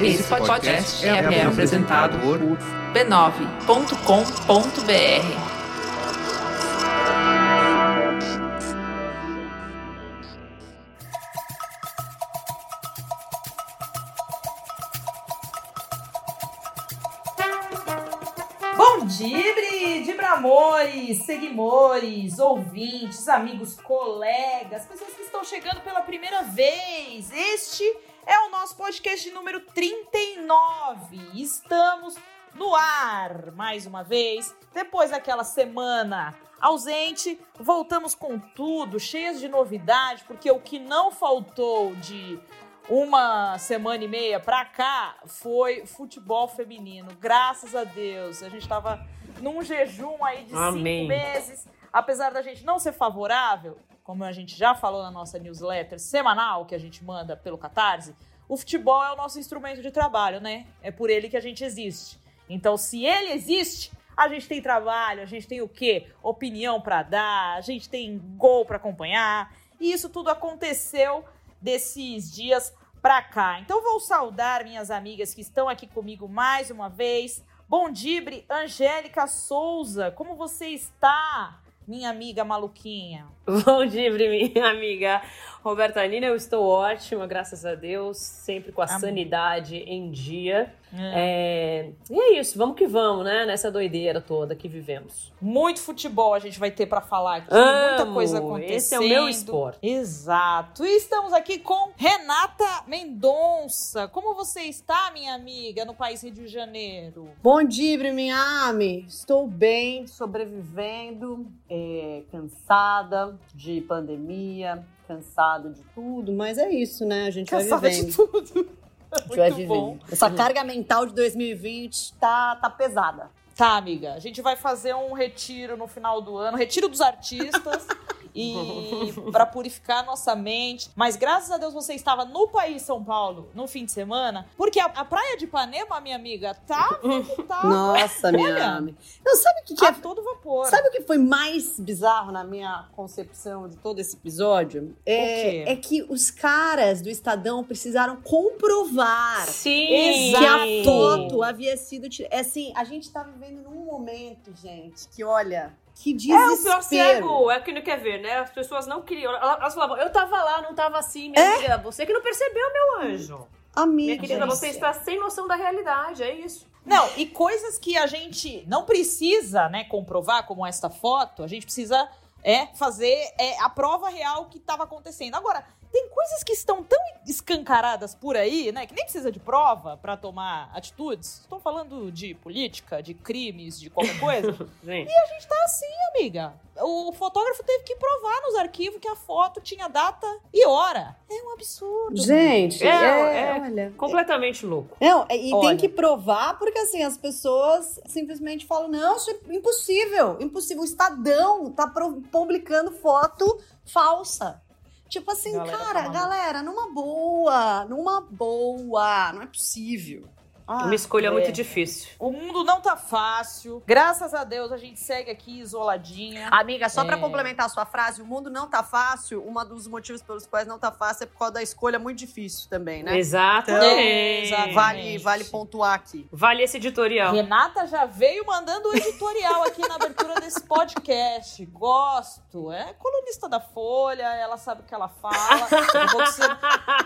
Esse podcast é, é apresentado por b9.com.br. Bom dia, Dibramores, seguimores, ouvintes, amigos, colegas, pessoas que estão chegando pela primeira vez. Este é o nosso podcast número 39. Estamos no ar mais uma vez. Depois daquela semana ausente, voltamos com tudo, cheias de novidade, porque o que não faltou de uma semana e meia pra cá foi futebol feminino. Graças a Deus. A gente tava num jejum aí de Amém. cinco meses. Apesar da gente não ser favorável, como a gente já falou na nossa newsletter semanal que a gente manda pelo Catarse, o futebol é o nosso instrumento de trabalho, né? É por ele que a gente existe. Então, se ele existe, a gente tem trabalho, a gente tem o quê? Opinião pra dar, a gente tem gol pra acompanhar. E isso tudo aconteceu desses dias pra cá. Então vou saudar minhas amigas que estão aqui comigo mais uma vez. Bom dibre, Angélica Souza, como você está, minha amiga maluquinha? Bom dia, minha amiga Roberta Nina. Eu estou ótima, graças a Deus, sempre com a Amém. sanidade em dia. É, E é isso, vamos que vamos, né? Nessa doideira toda que vivemos. Muito futebol a gente vai ter pra falar aqui, muita Amo, coisa acontecendo. esse é o meu esporte. Exato. E estamos aqui com Renata Mendonça. Como você está, minha amiga, no país Rio de Janeiro? Bom dia, minha Ami. Estou bem, sobrevivendo, é, cansada de pandemia, cansada de tudo, mas é isso, né? A gente Cansada vai de vivendo. tudo. A gente vai Muito bom. vivendo. Essa carga mental de 2020 tá, tá pesada. Tá, amiga. A gente vai fazer um retiro no final do ano, retiro dos artistas. E para purificar a nossa mente. Mas graças a Deus você estava no país São Paulo no fim de semana, porque a, a praia de Ipanema, minha amiga, tá, tá Nossa, minha olha, Ami. Não, sabe o que, que é? todo vapor. Sabe o que foi mais bizarro na minha concepção de todo esse episódio? quê? É, é que os caras do Estadão precisaram comprovar Sim! que a foto havia sido tirada. É assim, a gente tá vivendo num momento, gente, que olha, que É o desespero. pior cego, é que não quer ver, né? As pessoas não queriam. Elas falavam, eu tava lá, não tava assim, minha amiga. Você que não percebeu, meu anjo. Amiga, Minha querida, você está sem noção da realidade, é isso. Não, e coisas que a gente não precisa, né, comprovar, como esta foto, a gente precisa é fazer é, a prova real que estava acontecendo. Agora, tem coisas que estão tão escancaradas por aí, né, que nem precisa de prova para tomar atitudes. Estou falando de política, de crimes, de qualquer coisa. Gente. a gente tá assim, amiga. O fotógrafo teve que provar nos arquivos que a foto tinha data e hora. É um absurdo. Gente, É, é, é olha. Completamente louco. Não, e Olha. tem que provar, porque assim, as pessoas simplesmente falam: não, isso é impossível, impossível. O Estadão tá publicando foto falsa. Tipo assim, Galera, tá cara, maluca. galera, numa boa, numa boa, não é possível. Ah, Uma escolha é. muito difícil. O mundo não tá fácil. Graças a Deus a gente segue aqui isoladinha. Amiga, só pra É. complementar a sua frase, o mundo não tá fácil. Um dos motivos pelos quais não tá fácil é por causa da escolha muito difícil também, né? Exatamente. É, exatamente. Vale, vale pontuar aqui. Vale esse editorial. Renata já veio mandando o editorial aqui na abertura desse podcast. Gosto. É colunista da Folha, ela sabe o que ela fala. A pouco você,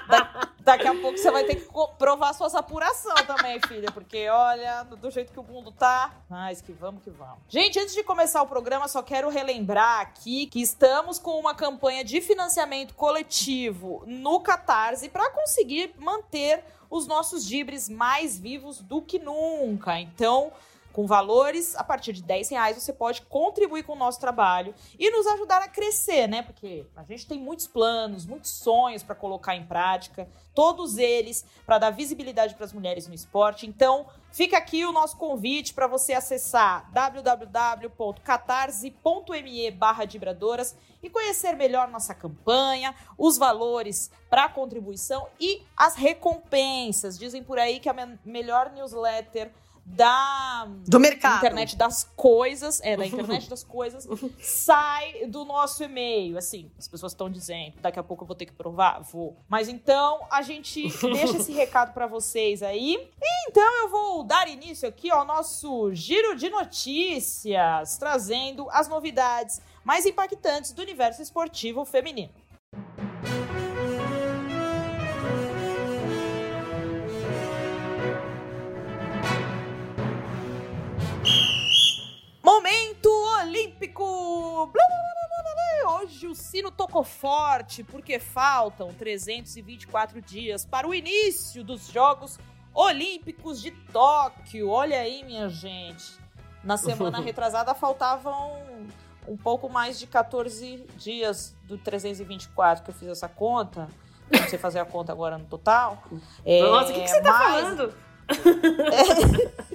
da- daqui a pouco você vai ter que provar suas apurações também, filha. Porque, olha, do, jeito que o mundo tá, mas que vamos que vamos. Gente, antes de começar o programa, só quero relembrar aqui que estamos com uma campanha de financiamento coletivo no Catarse para conseguir manter os nossos dibres mais vivos do que nunca. Então, com valores a partir de 10 reais, você pode contribuir com o nosso trabalho e nos ajudar a crescer, né? Porque a gente tem muitos planos, muitos sonhos para colocar em prática, todos eles para dar visibilidade para as mulheres no esporte. Então, fica aqui o nosso convite para você acessar www.catarse.me barra Dibradoras e conhecer melhor nossa campanha, os valores para contribuição e as recompensas. Dizem por aí que a me- melhor newsletter da Do mercado. internet das coisas, é, da internet das coisas, sai do nosso e-mail. Assim, as pessoas estão dizendo, daqui a pouco eu vou ter que provar? Vou. Mas então, a gente deixa esse recado para vocês aí. E então eu vou dar início aqui ao nosso giro de notícias, trazendo as novidades mais impactantes do universo esportivo feminino. Momento Olímpico! Hoje o sino tocou forte porque faltam 324 dias para o início dos Jogos Olímpicos de Tóquio. Olha aí, minha gente. Na semana retrasada faltavam um pouco mais de 14 dias do 324 que eu fiz essa conta. Não sei fazer a conta agora no total. É, Nossa, o que, que você tá mas- falando?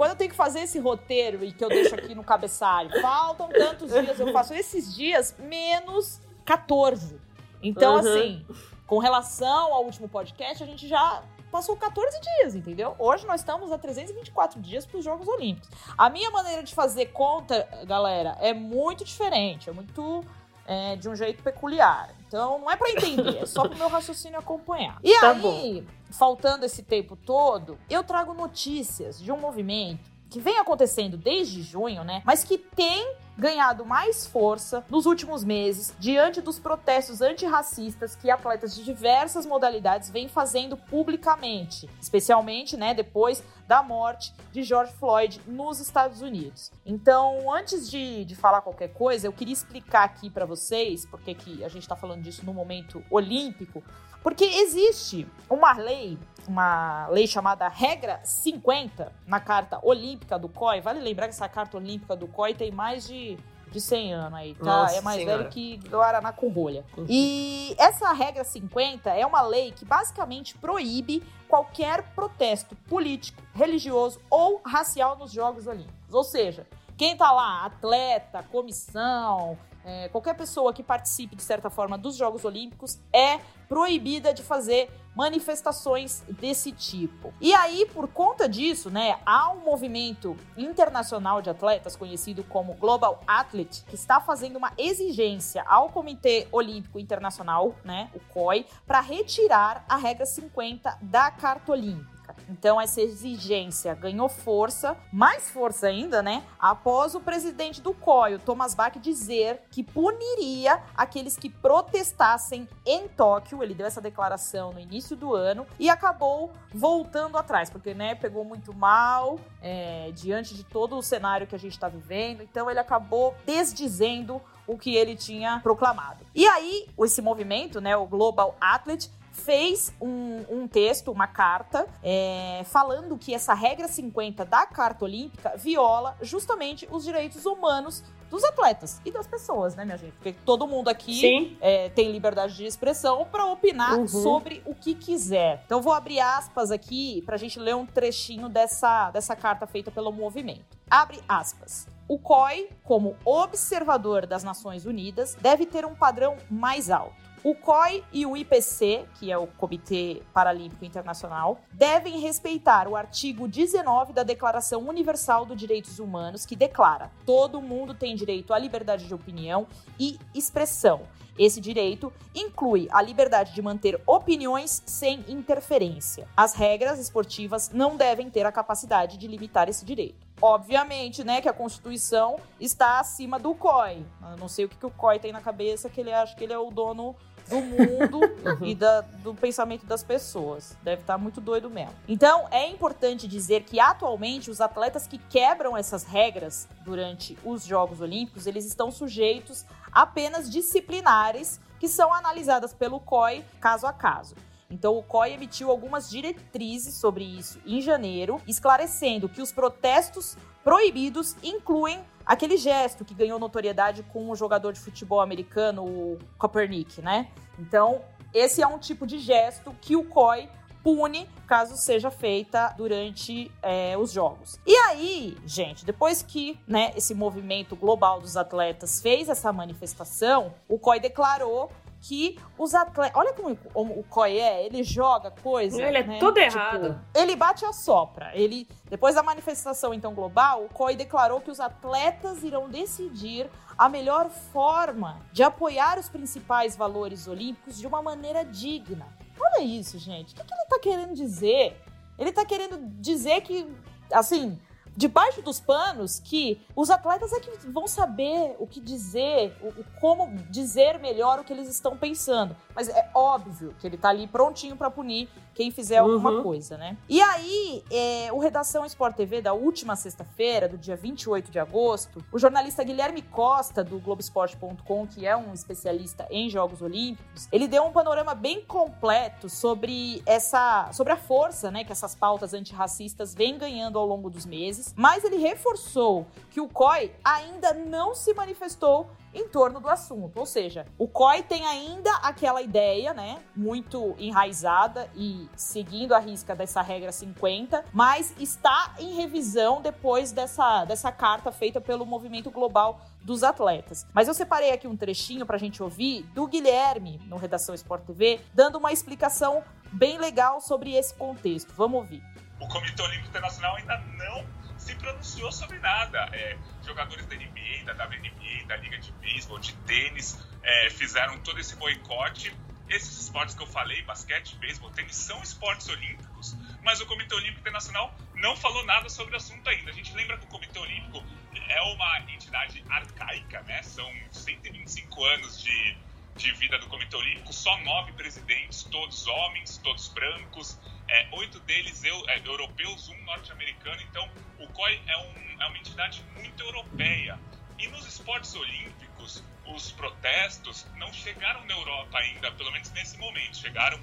Quando eu tenho que fazer esse roteiro e que eu deixo aqui no cabeçalho, faltam tantos dias, eu faço esses dias menos 14. Então, Uhum. assim, com relação ao último podcast, a gente já passou 14 dias, entendeu? Hoje nós estamos a 324 dias para os Jogos Olímpicos. A minha maneira de fazer conta, galera, é muito diferente, é muito é, de um jeito peculiar. Então, não é para entender, é só para o meu raciocínio acompanhar. E Tá aí, faltando esse tempo todo, eu trago notícias de um movimento que vem acontecendo desde junho, né? Mas que tem ganhado mais força nos últimos meses diante dos protestos antirracistas que atletas de diversas modalidades vêm fazendo publicamente, especialmente, né, depois da morte de George Floyd nos Estados Unidos. Então, antes de, de falar qualquer coisa, eu queria explicar aqui para vocês, porque que a gente tá falando disso no momento olímpico, porque existe uma lei, uma lei chamada Regra 50 na Carta Olímpica do COI. Vale lembrar que essa Carta Olímpica do COI tem mais de, de 100 anos aí, tá? Nossa é mais Senhora. velho que Guaraná com rolha. Uhum. E essa Regra 50 é uma lei que basicamente proíbe qualquer protesto político, religioso ou racial nos Jogos Olímpicos. Ou seja, quem tá lá, atleta, comissão, é, qualquer pessoa que participe de certa forma dos Jogos Olímpicos é proibida de fazer manifestações desse tipo. E aí, por conta disso, né, há um movimento internacional de atletas conhecido como Global Athlete que está fazendo uma exigência ao Comitê Olímpico Internacional, né, o COI, para retirar a regra 50 da Carta Olímpica. Então, essa exigência ganhou força, mais força ainda, né? Após o presidente do COI, Thomas Bach, dizer que puniria aqueles que protestassem em Tóquio. Ele deu essa declaração no início do ano e acabou voltando atrás, porque, né, pegou muito mal é, diante de todo o cenário que a gente está vivendo. Então, ele acabou desdizendo o que ele tinha proclamado. E aí, esse movimento, né, o Global Athlete, fez um, um texto, uma carta, é, falando que essa regra 50 da Carta Olímpica viola justamente os direitos humanos dos atletas e das pessoas, né, minha gente? Porque todo mundo aqui é, tem liberdade de expressão para opinar Uhum. sobre o que quiser. Então, vou abrir aspas aqui para a gente ler um trechinho dessa, dessa carta feita pelo movimento. Abre aspas. O COI, como observador das Nações Unidas, deve ter um padrão mais alto. O COI e o IPC, que é o Comitê Paralímpico Internacional, devem respeitar o artigo 19 da Declaração Universal dos Direitos Humanos, que declara: todo mundo tem direito à liberdade de opinião e expressão. Esse direito inclui a liberdade de manter opiniões sem interferência. As regras esportivas não devem ter a capacidade de limitar esse direito. Obviamente, né, que a Constituição está acima do COI. Eu não sei o que, que o COI tem na cabeça, que ele acha que ele é o dono do mundo e da- do pensamento das pessoas. Deve estar muito doido mesmo. Então, é importante dizer que atualmente os atletas que quebram essas regras durante os Jogos Olímpicos, eles estão sujeitos a penas disciplinares que são analisadas pelo COI caso a caso. Então, o COI emitiu algumas diretrizes sobre isso em janeiro, esclarecendo que os protestos proibidos incluem aquele gesto que ganhou notoriedade com o jogador de futebol americano, o Kaepernick, né? Então, esse é um tipo de gesto que o COI pune caso seja feita durante é, os jogos. E aí, gente, depois que né, esse movimento global dos atletas fez essa manifestação, o COI declarou que os atletas. Olha como o COI é, ele joga coisa. Ele é né? todo Tipo, errado. ele bate a sopra. Ele, depois da manifestação então global, o COI declarou que os atletas irão decidir a melhor forma de apoiar os principais valores olímpicos de uma maneira digna. Olha isso, gente. O que, que ele tá querendo dizer? Ele tá querendo dizer que, assim, debaixo dos panos, que os atletas é que vão saber o que dizer, o, como dizer melhor o que eles estão pensando. Mas é óbvio que ele tá ali prontinho pra punir quem fizer alguma Uhum. coisa, né? E aí, é, o Redação Sport TV da última sexta-feira, do dia 28 de agosto, o jornalista Guilherme Costa, do Globoesporte.com, que é um especialista em Jogos Olímpicos, ele deu um panorama bem completo sobre essa, sobre a força, né, que essas pautas antirracistas vêm ganhando ao longo dos meses, mas ele reforçou que o COI ainda não se manifestou em torno do assunto. Ou seja, o COI tem ainda aquela ideia, né, muito enraizada e seguindo a risca dessa regra 50, mas está em revisão depois dessa, dessa carta feita pelo Movimento Global dos Atletas. Mas eu separei aqui um trechinho pra gente ouvir do Guilherme, no Redação Sport TV, dando uma explicação bem legal sobre esse contexto. Vamos ouvir. o Comitê Olímpico Internacional ainda não se pronunciou sobre nada. É, jogadores da NBA, da WNBA, da Liga de Beisebol, de tênis, é, fizeram todo esse boicote. Esses esportes que eu falei, basquete, beisebol, tênis, são esportes olímpicos, mas o Comitê Olímpico Internacional não falou nada sobre o assunto ainda. A gente lembra que o Comitê Olímpico é uma entidade arcaica, né? São 125 anos de, de vida do Comitê Olímpico, só nove presidentes, todos homens, todos brancos, é, oito deles eu, é, europeus, um norte-americano. Então, o COI é, um, é uma entidade muito europeia. E nos esportes olímpicos, os protestos não chegaram na Europa ainda, pelo menos nesse momento. Chegaram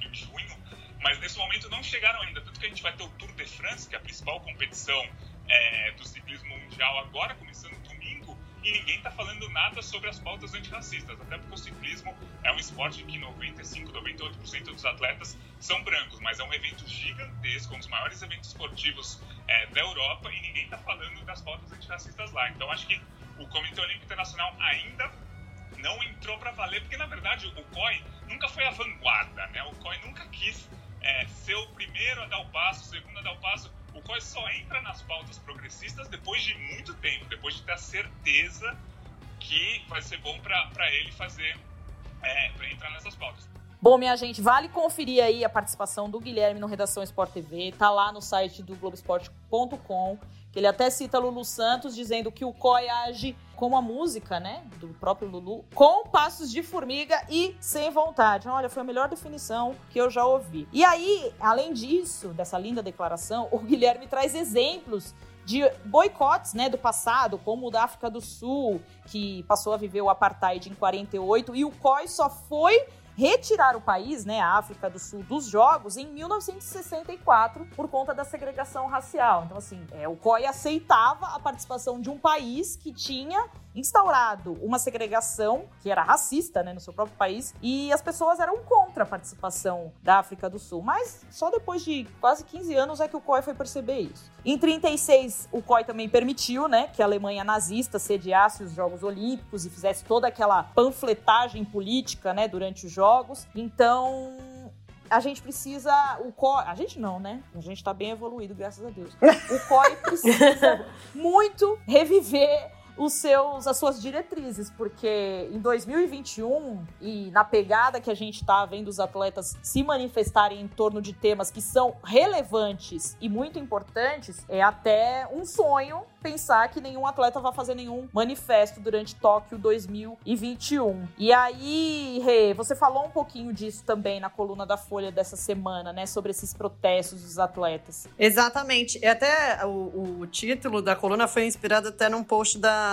em junho, mas nesse momento não chegaram ainda. Tanto que a gente vai ter o Tour de France, que é a principal competição é, do ciclismo mundial agora, começando e ninguém está falando nada sobre as pautas antirracistas. Até porque o ciclismo é um esporte que 95, 98% dos atletas são brancos, mas é um evento gigantesco, um dos maiores eventos esportivos é, da Europa, e ninguém está falando das pautas antirracistas lá. Então acho que o Comitê Olímpico Internacional ainda não entrou para valer, porque na verdade o COI nunca foi a vanguarda, né? O COI nunca quis é, ser o primeiro a dar o passo, o segundo a dar o passo. O COI só entra nas pautas progressistas depois de muito tempo, depois de ter a certeza que vai ser bom para ele fazer, é, para entrar nessas pautas. Bom, minha gente, vale conferir aí a participação do Guilherme no Redação Sport TV. Tá lá no site do Globoesporte.com, que ele até cita Lulu Santos, dizendo que o COI age como a música, né, do próprio Lulu, com passos de formiga e sem vontade. Olha, foi a melhor definição que eu já ouvi. E aí, além disso, dessa linda declaração, o Guilherme traz exemplos de boicotes né, do passado, como o da África do Sul, que passou a viver o apartheid em 48, e o COI só foi retirar o país, né, a África do Sul, dos Jogos em 1964 por conta da segregação racial. Então, assim, é, o COI aceitava a participação de um país que tinha instaurado uma segregação que era racista, né, no seu próprio país, e as pessoas eram contra a participação da África do Sul. Mas só depois de quase 15 anos é que o COI foi perceber isso. Em 36, o COI também permitiu, né, que a Alemanha nazista sediasse os Jogos Olímpicos e fizesse toda aquela panfletagem política, né, durante os Jogos. Então, a gente precisa. O COI. A gente não, né? A gente tá bem evoluído, graças a Deus. O COI precisa muito reviver os seus, as suas diretrizes, porque em 2021 e na pegada que a gente tá vendo os atletas se manifestarem em torno de temas que são relevantes e muito importantes, é até um sonho pensar que nenhum atleta vai fazer nenhum manifesto durante Tóquio 2021. E aí, Rê, você falou um pouquinho disso também na coluna da Folha dessa semana, né, sobre esses protestos dos atletas. Exatamente. E até o, o título da coluna foi inspirado até num post da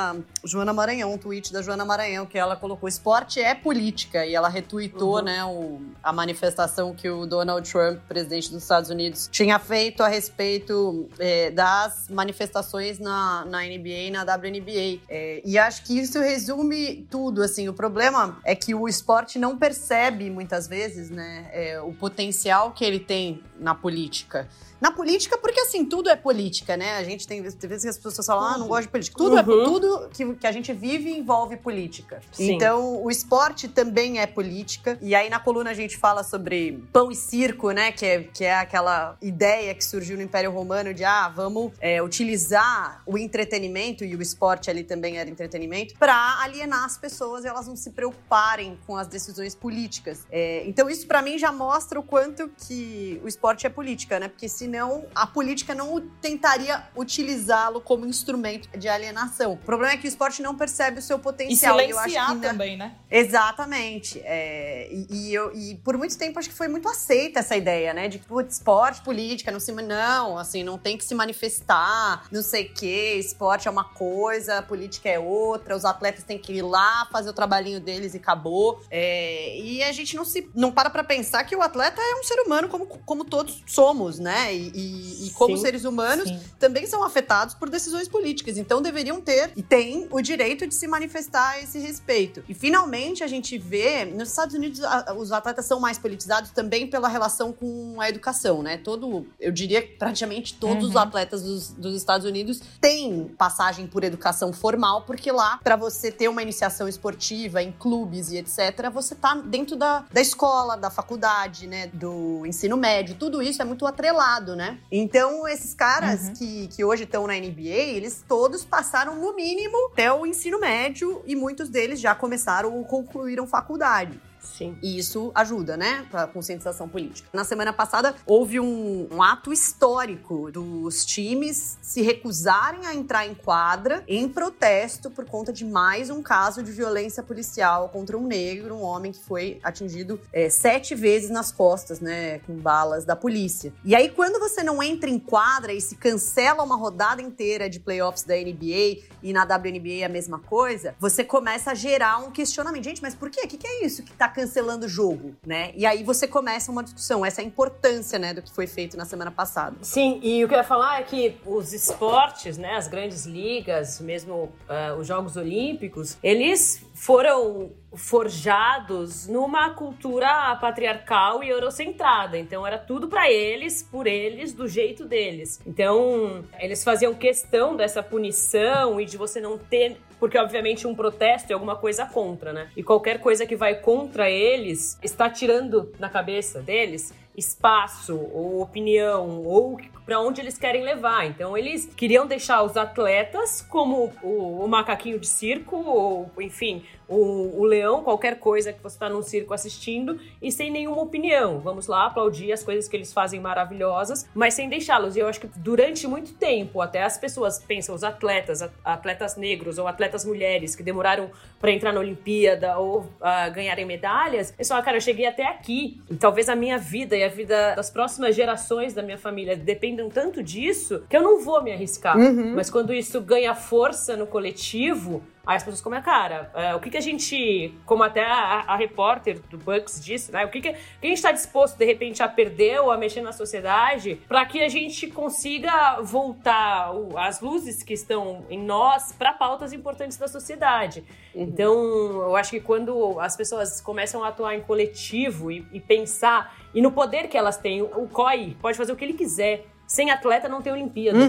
Joana Maranhão, um tweet da Joana Maranhão, que ela colocou esporte é política. E ela retweetou, Uhum. né, o- a manifestação que o Donald Trump, presidente dos Estados Unidos, tinha feito a respeito eh, das manifestações na, na NBA e na WNBA. Eh, e acho que isso resume tudo, assim. O problema é que o esporte não percebe, muitas vezes, né, eh, o potencial que ele tem na política. Na política, porque assim, tudo é política, né? A gente tem, tem vezes que as pessoas falam, ah, não gosto de política. Tudo, é, Uhum. tudo tudo que, que a gente vive envolve política. Sim. Então, o esporte também é política. E aí, na coluna, a gente fala sobre pão e circo, né? Que é, que é aquela ideia que surgiu no Império Romano de, ah, vamos é, utilizar o entretenimento, e o esporte ali também era entretenimento, para alienar as pessoas e elas não se preocuparem com as decisões políticas. É, então, isso para mim já mostra o quanto que o esporte é política, né? Porque senão a política não tentaria utilizá-lo como instrumento de alienação. O problema é que o esporte não percebe o seu E potencial. eu acho silenciar na- também, né? Exatamente. É, e, e eu, e por muito tempo acho que foi muito aceita essa ideia, né? De que putz, esporte, política, não se. Não, assim, não tem que se manifestar, não sei o quê. Esporte é uma coisa, política é outra, os atletas têm que ir lá fazer o trabalhinho deles e acabou. É, e a gente não se não para pra pensar que o atleta é um ser humano como, como todos somos, né? E, e- e como Sim, seres humanos sim. também são afetados por decisões políticas. Então deveriam ter e têm o direito de se manifestar a esse respeito. E finalmente a gente vê, nos Estados Unidos, a- os atletas são mais politizados também pela relação com a educação, né? Todo, eu diria que praticamente todos os Uhum. atletas dos, dos Estados Unidos têm passagem por educação formal, porque lá, para você ter uma iniciação esportiva em clubes e etc., você tá dentro da, da escola, da faculdade, né? Do ensino médio, tudo isso é muito atrelado, né? Então, esses caras Uhum. que, que hoje estão na NBA, eles todos passaram no mínimo até o ensino médio e muitos deles já começaram ou concluíram faculdade. Sim. E isso ajuda, né, pra conscientização política. Na semana passada, houve um, um ato histórico dos times se recusarem a entrar em quadra em protesto por conta de mais um caso de violência policial contra um negro, um homem que foi atingido é, sete vezes nas costas, né, com balas da polícia. E aí, quando você não entra em quadra e se cancela uma rodada inteira de playoffs da NBA e na WNBA é a mesma coisa, você começa a gerar um questionamento. Gente, mas por quê? O que, que é isso que tá cancelando o jogo, né? E aí você começa uma discussão. Essa é a importância, né, do que foi feito na semana passada. Sim, e o que eu ia falar é que os esportes, né, as grandes ligas, mesmo ah, os Jogos Olímpicos, eles foram forjados numa cultura patriarcal e eurocentrada. Então era tudo pra eles, por eles, do jeito deles. Então eles faziam questão dessa punição e de você não ter porque obviamente um protesto é alguma coisa contra, né? E qualquer coisa que vai contra eles está tirando na cabeça deles espaço ou opinião ou para onde eles querem levar. Então eles queriam deixar os atletas como o, o macaquinho de circo ou enfim o, o leão, qualquer coisa que você está num circo assistindo e sem nenhuma opinião. Vamos lá aplaudir as coisas que eles fazem maravilhosas, mas sem deixá-los. E eu acho que durante muito tempo até as pessoas pensam os atletas, atletas negros ou atletas mulheres que demoraram para entrar na Olimpíada ou ah, ganharem medalhas, eles falam, cara, eu cheguei até aqui. E talvez a minha vida e a vida das próximas gerações da minha família dependam tanto disso que eu não vou me arriscar. Mas quando isso ganha força no coletivo, Aí as pessoas comem a cara. É, o que, que a gente, como até a, a repórter do Bucks disse, né? O que, que, que a gente está disposto, de repente, a perder ou a mexer na sociedade para que a gente consiga voltar o- as luzes que estão em nós para pautas importantes da sociedade. Então, eu acho que quando as pessoas começam a atuar em coletivo e, e pensar e no poder que elas têm, o COI pode fazer o que ele quiser. Sem atleta não tem Olimpíada.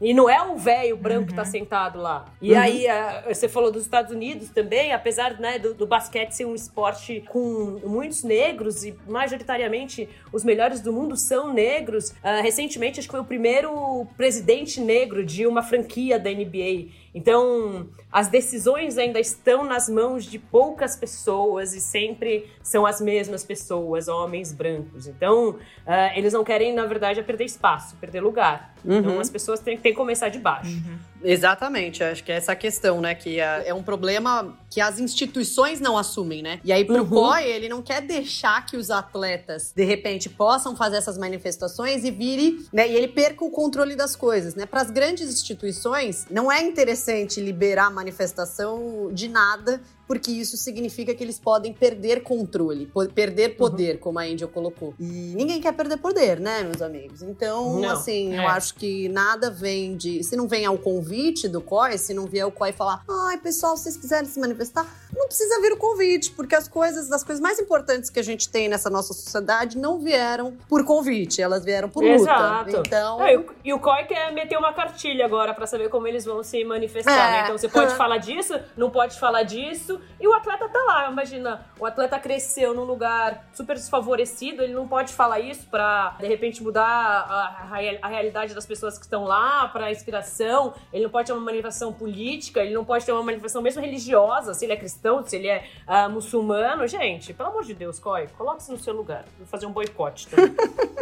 E não é o velho branco que tá sentado lá. E aí, a- você falou dos Estados Unidos também, apesar né, do, do basquete ser um esporte com muitos negros e majoritariamente os melhores do mundo são negros. ah, recentemente, acho que foi o primeiro presidente negro de uma franquia da NBA. Então, as decisões ainda estão nas mãos de poucas pessoas e sempre são as mesmas pessoas, homens brancos. Então, ah, eles não querem, na verdade, é perder espaço, perder lugar. Então, as pessoas têm, têm que começar de baixo. Exatamente, acho que é essa questão, né? Que é, é um problema que as instituições não assumem, né? E aí, pro Uhum. COI, ele não quer deixar que os atletas, de repente, possam fazer essas manifestações e vire, né? E ele perca o controle das coisas, né? Para as grandes instituições, não é interessante liberar manifestação de nada. Porque isso significa que eles podem perder controle, perder poder, uhum. como a Angel colocou. E ninguém quer perder poder, né, meus amigos? Então, não, assim, é. eu acho que nada vem de. Se não vem ao convite do COI, se não vier o COI falar, ai, pessoal, se vocês quiserem se manifestar, não precisa vir o convite, porque as coisas, as coisas mais importantes que a gente tem nessa nossa sociedade não vieram por convite, elas vieram por luta. Exato. Então... É, e o COI quer meter uma cartilha agora para saber como eles vão se manifestar, é. né? Então você pode falar disso, não pode falar disso, e o atleta tá lá. Imagina, o atleta cresceu num lugar super desfavorecido, ele não pode falar isso para de repente mudar a, a, a, realidade das pessoas que estão lá, para inspiração. Ele não pode ter uma manifestação política, ele não pode ter uma manifestação mesmo religiosa, se ele é cristão, se ele é uh, muçulmano. Gente, pelo amor de Deus, Coy, coloque-se no seu lugar. Vou fazer um boicote também.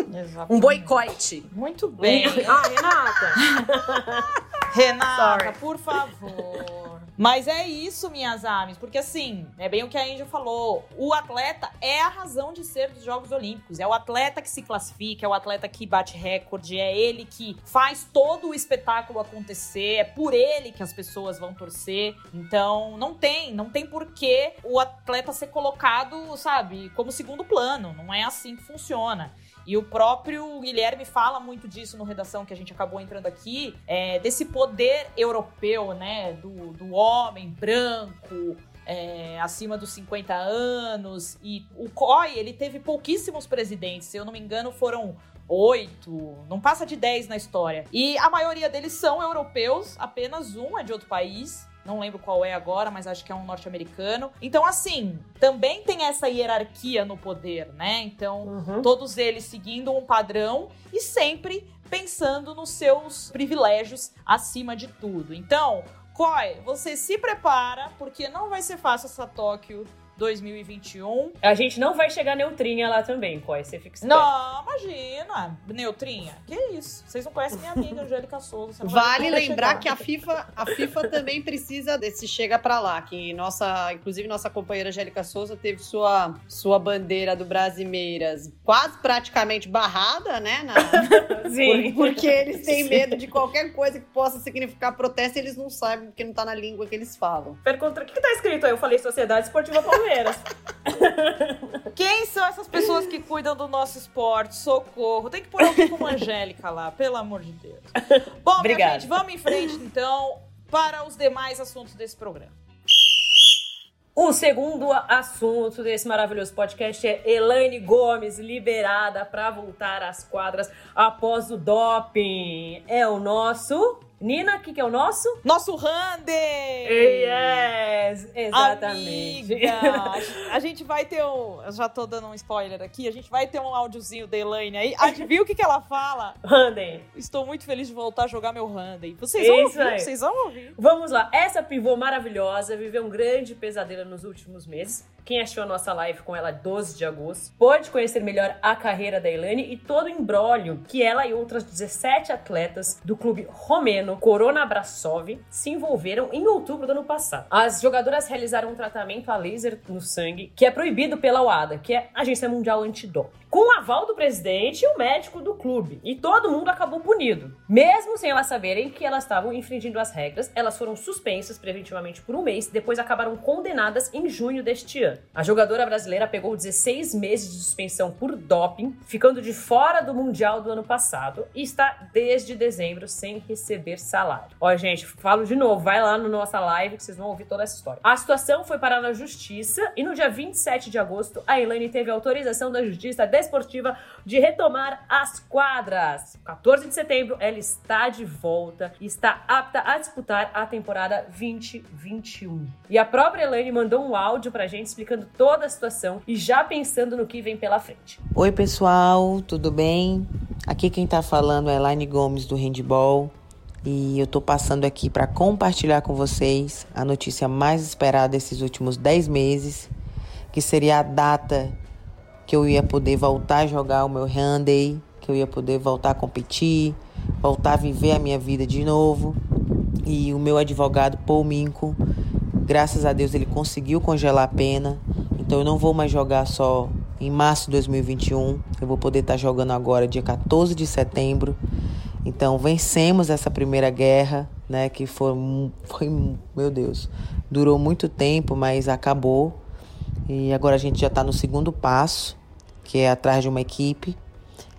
um boicote. Muito bem. ah, Renata! Renata, Sorry. por favor. Mas é isso, minhas ames, porque assim, é bem o que a Angel falou. O atleta é a razão de ser dos Jogos Olímpicos. É o atleta que se classifica, é o atleta que bate recorde, é ele que faz todo o espetáculo acontecer, é por ele que as pessoas vão torcer. Então, não tem, não tem porquê o atleta ser colocado, sabe, como segundo plano. Não é assim que funciona. E o próprio Guilherme fala muito disso no redação que a gente acabou entrando aqui, é, desse poder europeu, né? Do, do homem branco, é, acima dos 50 anos. E o COI, ele teve pouquíssimos presidentes. Se eu não me engano, foram oito, não passa de dez na história. E a maioria deles são europeus, apenas um é de outro país não lembro qual é agora, mas acho que é um norte-americano. Então, assim, também tem essa hierarquia no poder, né? Então, uhum. todos eles seguindo um padrão e sempre pensando nos seus privilégios acima de tudo. Então, Koi, você se prepara, porque não vai ser fácil essa Tóquio 2021. A gente não vai chegar neutrinha lá também, Coy, você fica esperto. Não, imagina, neutrinha. Que isso? Vocês não conhecem minha amiga Angélica Souza. Vale lembrar chegar. que a FIFA, a FIFA também precisa desse chega para lá, que nossa, inclusive nossa companheira Angélica Souza teve sua sua bandeira do Brasimeiras quase praticamente barrada, né, na... Sim. Por, porque eles têm Sim. medo de qualquer coisa que possa significar protesto, e eles não sabem porque não tá na língua que eles falam. Pergunta, o que, que tá escrito aí? Eu falei Sociedade Esportiva Palmeiras. Palmeiras. Quem são essas pessoas que cuidam do nosso esporte? Socorro. Tem que pôr alguém como Angélica lá, pelo amor de Deus. Bom, Obrigada. minha gente, vamos em frente então para os demais assuntos desse programa. O segundo assunto desse maravilhoso podcast é Elaine Gomes liberada para voltar às quadras após o doping. É o nosso Nina, o que, que é o nosso? Nosso Randy! Yes! Exatamente. Amiga, a gente vai ter um. Eu já tô dando um spoiler aqui. A gente vai ter um áudiozinho da Elaine aí. Adivinha o que, que ela fala? Randy. Estou muito feliz de voltar a jogar meu Randy. Vocês vão Isso ouvir, aí. vocês vão ouvir. Vamos lá. Essa pivô maravilhosa viveu um grande pesadelo nos últimos meses. Quem achou a nossa live com ela 12 de agosto pode conhecer melhor a carreira da Elaine e todo o embrólio que ela e outras 17 atletas do clube romeno Corona Brasov se envolveram em outubro do ano passado. As jogadoras realizaram um tratamento a laser no sangue que é proibido pela UADA, que é a Agência Mundial Antidoping com o aval do presidente e o médico do clube. E todo mundo acabou punido. Mesmo sem elas saberem que elas estavam infringindo as regras, elas foram suspensas preventivamente por um mês, depois acabaram condenadas em junho deste ano. A jogadora brasileira pegou 16 meses de suspensão por doping, ficando de fora do Mundial do ano passado e está desde dezembro sem receber salário. Ó, gente, falo de novo, vai lá no nossa live que vocês vão ouvir toda essa história. A situação foi parar na justiça e no dia 27 de agosto a Elaine teve autorização da justiça desportiva de retomar as quadras. 14 de setembro, ela está de volta e está apta a disputar a temporada 2021. E a própria Elaine mandou um áudio pra gente explicando toda a situação e já pensando no que vem pela frente. Oi, pessoal, tudo bem? Aqui quem tá falando é Elaine Gomes do Handball. E eu tô passando aqui para compartilhar com vocês a notícia mais esperada desses últimos 10 meses, que seria a data que eu ia poder voltar a jogar o meu handey, que eu ia poder voltar a competir, voltar a viver a minha vida de novo. E o meu advogado Paul Minco, graças a Deus ele conseguiu congelar a pena. Então eu não vou mais jogar só em março de 2021. Eu vou poder estar jogando agora dia 14 de setembro. Então vencemos essa primeira guerra, né, que foi, foi meu Deus, durou muito tempo, mas acabou. E agora a gente já está no segundo passo, que é atrás de uma equipe.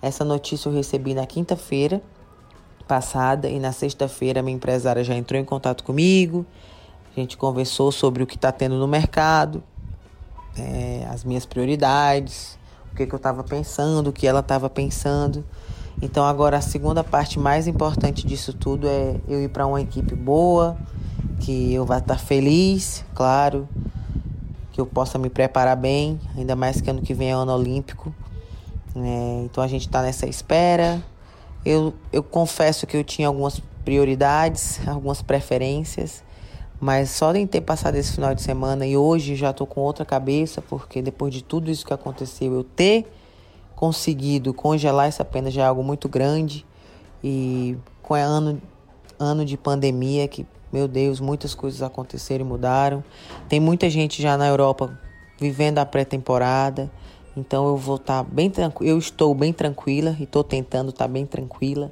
Essa notícia eu recebi na quinta-feira passada e na sexta-feira minha empresária já entrou em contato comigo. A gente conversou sobre o que está tendo no mercado, é, as minhas prioridades, o que, que eu estava pensando, o que ela estava pensando. Então agora a segunda parte mais importante disso tudo é eu ir para uma equipe boa, que eu vá estar feliz, claro, que eu possa me preparar bem, ainda mais que ano que vem é ano olímpico. É, então a gente está nessa espera. Eu, eu confesso que eu tinha algumas prioridades, algumas preferências, mas só de ter passado esse final de semana e hoje já estou com outra cabeça, porque depois de tudo isso que aconteceu, eu ter conseguido congelar essa pena já é algo muito grande. E com é ano, ano de pandemia, que, meu Deus, muitas coisas aconteceram e mudaram. Tem muita gente já na Europa vivendo a pré-temporada. Então eu vou estar tá bem tranquila, eu estou bem tranquila e estou tentando estar tá bem tranquila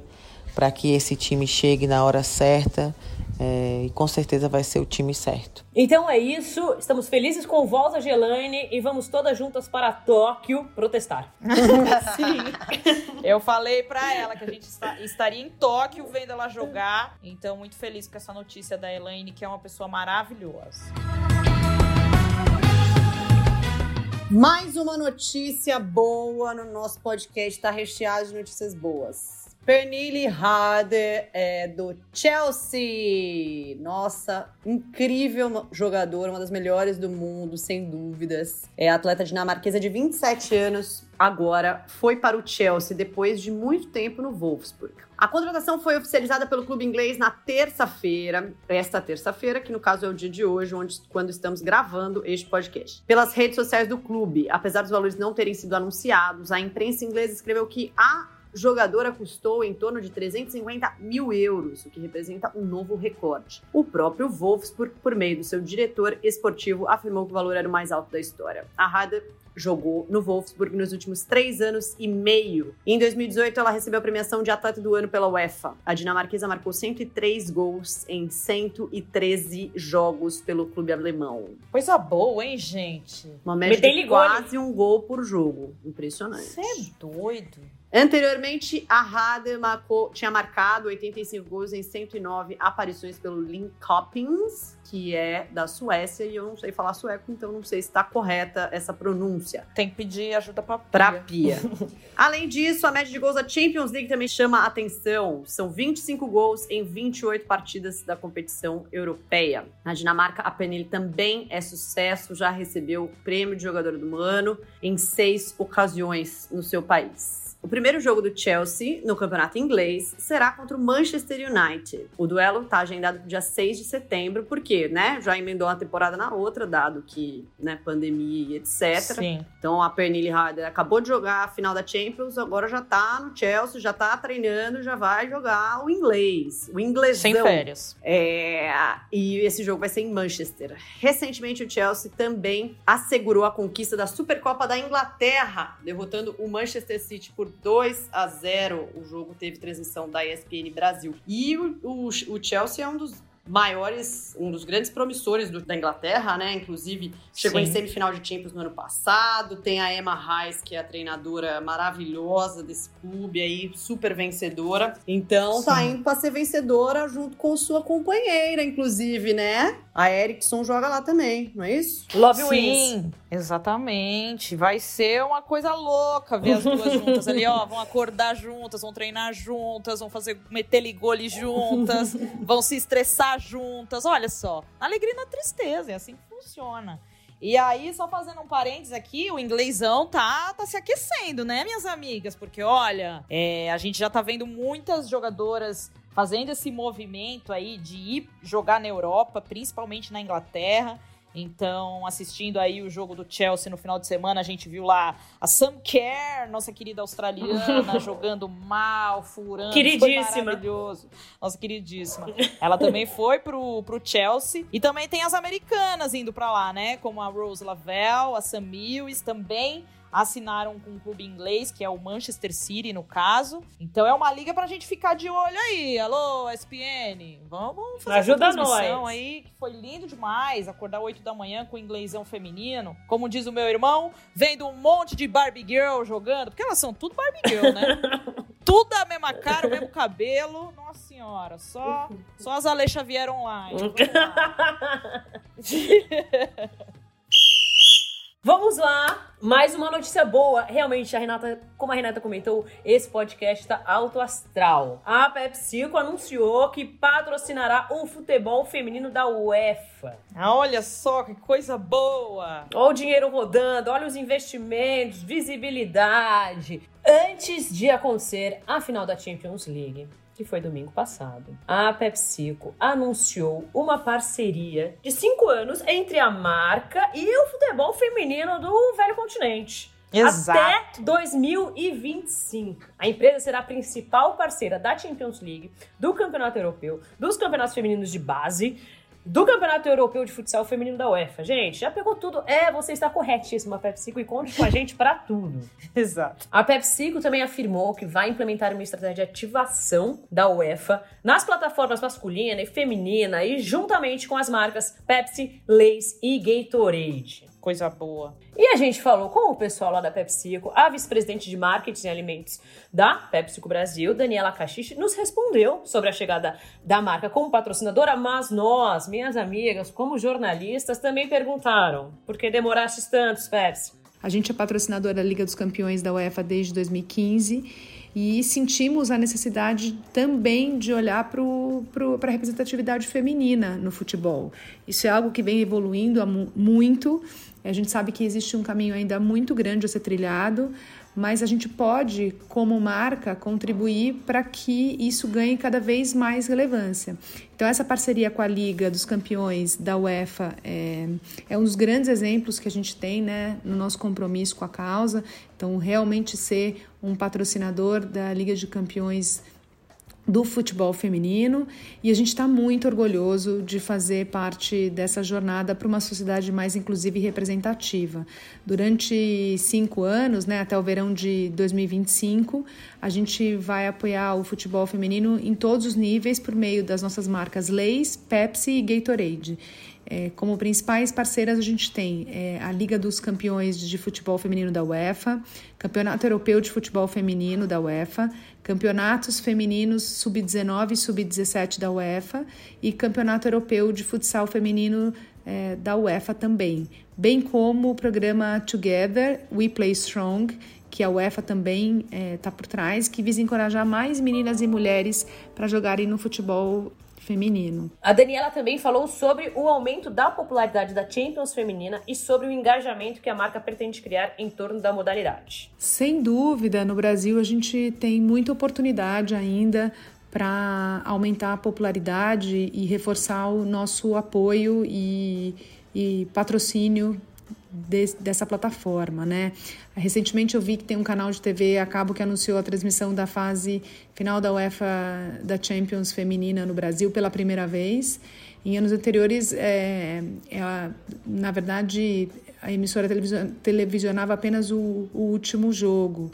para que esse time chegue na hora certa é, e com certeza vai ser o time certo. Então é isso. Estamos felizes com volta Gelane e vamos todas juntas para Tóquio protestar. Sim. Eu falei para ela que a gente está, estaria em Tóquio vendo ela jogar. Então, muito feliz com essa notícia da Elaine, que é uma pessoa maravilhosa. Mais uma notícia boa no nosso podcast, está recheado de notícias boas. Pernille Harder é do Chelsea. Nossa, incrível jogadora, uma das melhores do mundo, sem dúvidas. É atleta dinamarquesa de 27 anos. Agora foi para o Chelsea depois de muito tempo no Wolfsburg. A contratação foi oficializada pelo clube inglês na terça-feira, esta terça-feira, que no caso é o dia de hoje, onde, quando estamos gravando este podcast. Pelas redes sociais do clube, apesar dos valores não terem sido anunciados, a imprensa inglesa escreveu que a jogadora custou em torno de 350 mil euros, o que representa um novo recorde. O próprio Wolfsburg, por meio do seu diretor esportivo, afirmou que o valor era o mais alto da história. A Rada jogou no Wolfsburg nos últimos três anos e meio. Em 2018, ela recebeu a premiação de atleta do ano pela UEFA. A dinamarquesa marcou 103 gols em 113 jogos pelo clube alemão. Coisa boa, hein, gente? Uma média de quase um gol por jogo. Impressionante. Você é doido. Anteriormente, a Hader marcou, tinha marcado 85 gols em 109 aparições pelo Linköpings, que é da Suécia, e eu não sei falar sueco, então não sei se está correta essa pronúncia. Tem que pedir ajuda para Pia. Pra Pia. Além disso, a média de gols da Champions League também chama a atenção. São 25 gols em 28 partidas da competição europeia. Na Dinamarca, a Penille também é sucesso, já recebeu o prêmio de jogador do ano em seis ocasiões no seu país. O primeiro jogo do Chelsea no campeonato inglês será contra o Manchester United. O duelo está agendado para dia 6 de setembro, porque, né, já emendou uma temporada na outra, dado que, né, pandemia e etc. Sim. Então a Pernille Harder acabou de jogar a final da Champions, agora já tá no Chelsea, já tá treinando, já vai jogar o inglês, o inglesão. Sem férias. É, e esse jogo vai ser em Manchester. Recentemente o Chelsea também assegurou a conquista da Supercopa da Inglaterra, derrotando o Manchester City por 2 a 0. O jogo teve transmissão da ESPN Brasil. E o, o, o Chelsea é um dos maiores, um dos grandes promissores do, da Inglaterra, né? Inclusive, chegou Sim. em semifinal de Champions no ano passado. Tem a Emma Rice, que é a treinadora maravilhosa desse clube aí, super vencedora. Então, tá Sim. tá indo pra ser vencedora junto com sua companheira, inclusive, né? A Erickson joga lá também, não é isso? Love Sim, wins. exatamente. Vai ser uma coisa louca ver as duas juntas ali, ó. Vão acordar juntas, vão treinar juntas, vão fazer meter ligole juntas, vão se estressar juntas. Olha só, alegria na tristeza, é assim que funciona. E aí, só fazendo um parênteses aqui, o inglêsão tá, tá se aquecendo, né, minhas amigas? Porque, olha, é, a gente já tá vendo muitas jogadoras fazendo esse movimento aí de ir jogar na Europa, principalmente na Inglaterra. Então, assistindo aí o jogo do Chelsea no final de semana, a gente viu lá a Sam Kerr, nossa querida australiana, jogando mal, furando. Queridíssima. Maravilhoso. Nossa queridíssima. Ela também foi pro, pro Chelsea. E também tem as americanas indo para lá, né? Como a Rose Lavelle, a Sam Mills, também assinaram com um clube inglês, que é o Manchester City, no caso. Então é uma liga pra gente ficar de olho aí. Alô, SPN, vamos fazer Ajuda essa transmissão nós. aí, que foi lindo demais, acordar 8 da manhã com o inglêsão feminino. Como diz o meu irmão, vendo um monte de Barbie Girl jogando, porque elas são tudo Barbie Girl, né? tudo a mesma cara, o mesmo cabelo. Nossa senhora, só, só as Alexa vieram online. Vamos lá. Mais uma notícia boa. Realmente, a Renata, como a Renata comentou, esse podcast tá alto astral. A PepsiCo anunciou que patrocinará o futebol feminino da UEFA. Ah, olha só que coisa boa! Olha o dinheiro rodando, olha os investimentos, visibilidade. Antes de acontecer a final da Champions League, que foi domingo passado, a PepsiCo anunciou uma parceria de cinco anos entre a marca e o futebol feminino do velho continente. Até 2025. A empresa será a principal parceira da Champions League, do Campeonato Europeu, dos campeonatos femininos de base, do Campeonato Europeu de Futsal Feminino da UEFA. Gente, já pegou tudo? É, você está corretíssima, PepsiCo, e conte com a gente para tudo. Exato. A PepsiCo também afirmou que vai implementar uma estratégia de ativação da UEFA nas plataformas masculina e feminina e juntamente com as marcas Pepsi, Lay's e Gatorade. Coisa boa. E a gente falou com o pessoal lá da PepsiCo, a vice-presidente de marketing e alimentos da PepsiCo Brasil, Daniela Cachiche, nos respondeu sobre a chegada da marca como patrocinadora, mas nós, minhas amigas, como jornalistas, também perguntaram: por que demorastes tantos, Pepsi? A gente é patrocinadora da Liga dos Campeões da UEFA desde 2015 e sentimos a necessidade também de olhar para a representatividade feminina no futebol. Isso é algo que vem evoluindo muito. A gente sabe que existe um caminho ainda muito grande a ser trilhado, mas a gente pode, como marca, contribuir para que isso ganhe cada vez mais relevância. Então, essa parceria com a Liga dos Campeões da UEFA é, é um dos grandes exemplos que a gente tem né, no nosso compromisso com a causa. Então, realmente ser um patrocinador da Liga de Campeões do futebol feminino e a gente está muito orgulhoso de fazer parte dessa jornada para uma sociedade mais inclusiva e representativa. Durante cinco anos, né, até o verão de 2025, a gente vai apoiar o futebol feminino em todos os níveis por meio das nossas marcas Lay's, Pepsi e Gatorade. É, como principais parceiras, a gente tem é, a Liga dos Campeões de Futebol Feminino da UEFA, Campeonato Europeu de Futebol Feminino da UEFA, Campeonatos Femininos Sub-19 e Sub-17 da UEFA e Campeonato Europeu de Futsal Feminino é, da UEFA também, bem como o programa Together We Play Strong, que a UEFA também está por trás, que visa encorajar mais meninas e mulheres para jogarem no futebol feminino. A Daniela também falou sobre o aumento da popularidade da Champions feminina e sobre o engajamento que a marca pretende criar em torno da modalidade. Sem dúvida, no Brasil a gente tem muita oportunidade ainda para aumentar a popularidade e reforçar o nosso apoio e, e patrocínio de, dessa plataforma, né? Recentemente eu vi que tem um canal de TV a cabo que anunciou a transmissão da fase final da UEFA da Champions feminina no Brasil pela primeira vez. Em anos anteriores, é, ela, na verdade, a emissora televisionava apenas o, o último jogo.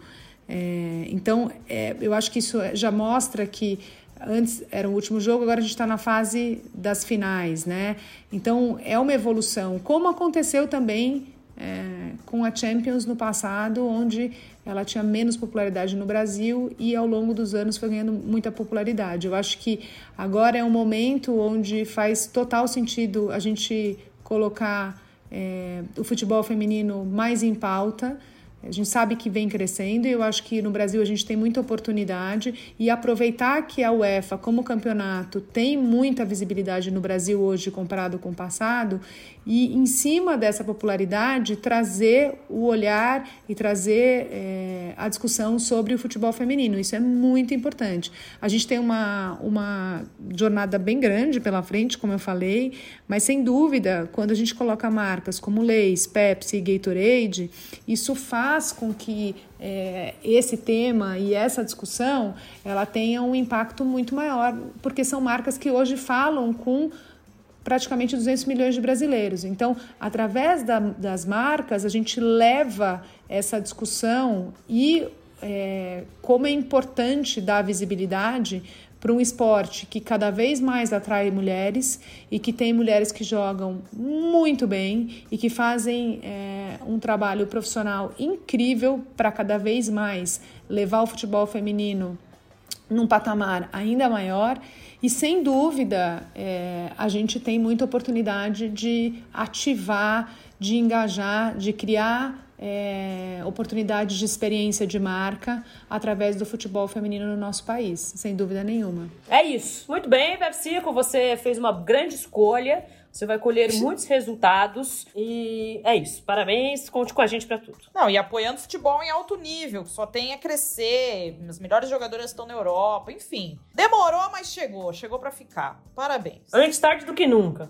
É, então, é, eu acho que isso já mostra que antes era o último jogo, agora a gente está na fase das finais, né? Então é uma evolução, como aconteceu também é, com a Champions no passado, onde ela tinha menos popularidade no Brasil e ao longo dos anos foi ganhando muita popularidade. Eu acho que agora é um momento onde faz total sentido a gente colocar é, o futebol feminino mais em pauta. A gente sabe que vem crescendo e eu acho que no Brasil a gente tem muita oportunidade e aproveitar que a UEFA, como campeonato, tem muita visibilidade no Brasil hoje comparado com o passado e em cima dessa popularidade trazer o olhar e trazer é, a discussão sobre o futebol feminino. Isso é muito importante. A gente tem uma, uma jornada bem grande pela frente, como eu falei, mas sem dúvida, quando a gente coloca marcas como Leis, Pepsi e Gatorade, isso faz com que é, esse tema e essa discussão ela tenha um impacto muito maior, porque são marcas que hoje falam com praticamente 200 milhões de brasileiros. Então, através da, das marcas, a gente leva essa discussão e é, como é importante dar visibilidade para um esporte que cada vez mais atrai mulheres e que tem mulheres que jogam muito bem e que fazem é, um trabalho profissional incrível para cada vez mais levar o futebol feminino num patamar ainda maior. E sem dúvida, é, a gente tem muita oportunidade de ativar, de engajar, de criar é, oportunidades de experiência de marca através do futebol feminino no nosso país, sem dúvida nenhuma. É isso. Muito bem, Pepsico, você fez uma grande escolha. Você vai colher muitos resultados e é isso. Parabéns, conte com a gente para tudo. Não, e apoiando futebol em alto nível, só tem a crescer. As melhores jogadoras estão na Europa, enfim. Demorou, mas chegou, chegou para ficar. Parabéns. Antes tarde do que nunca.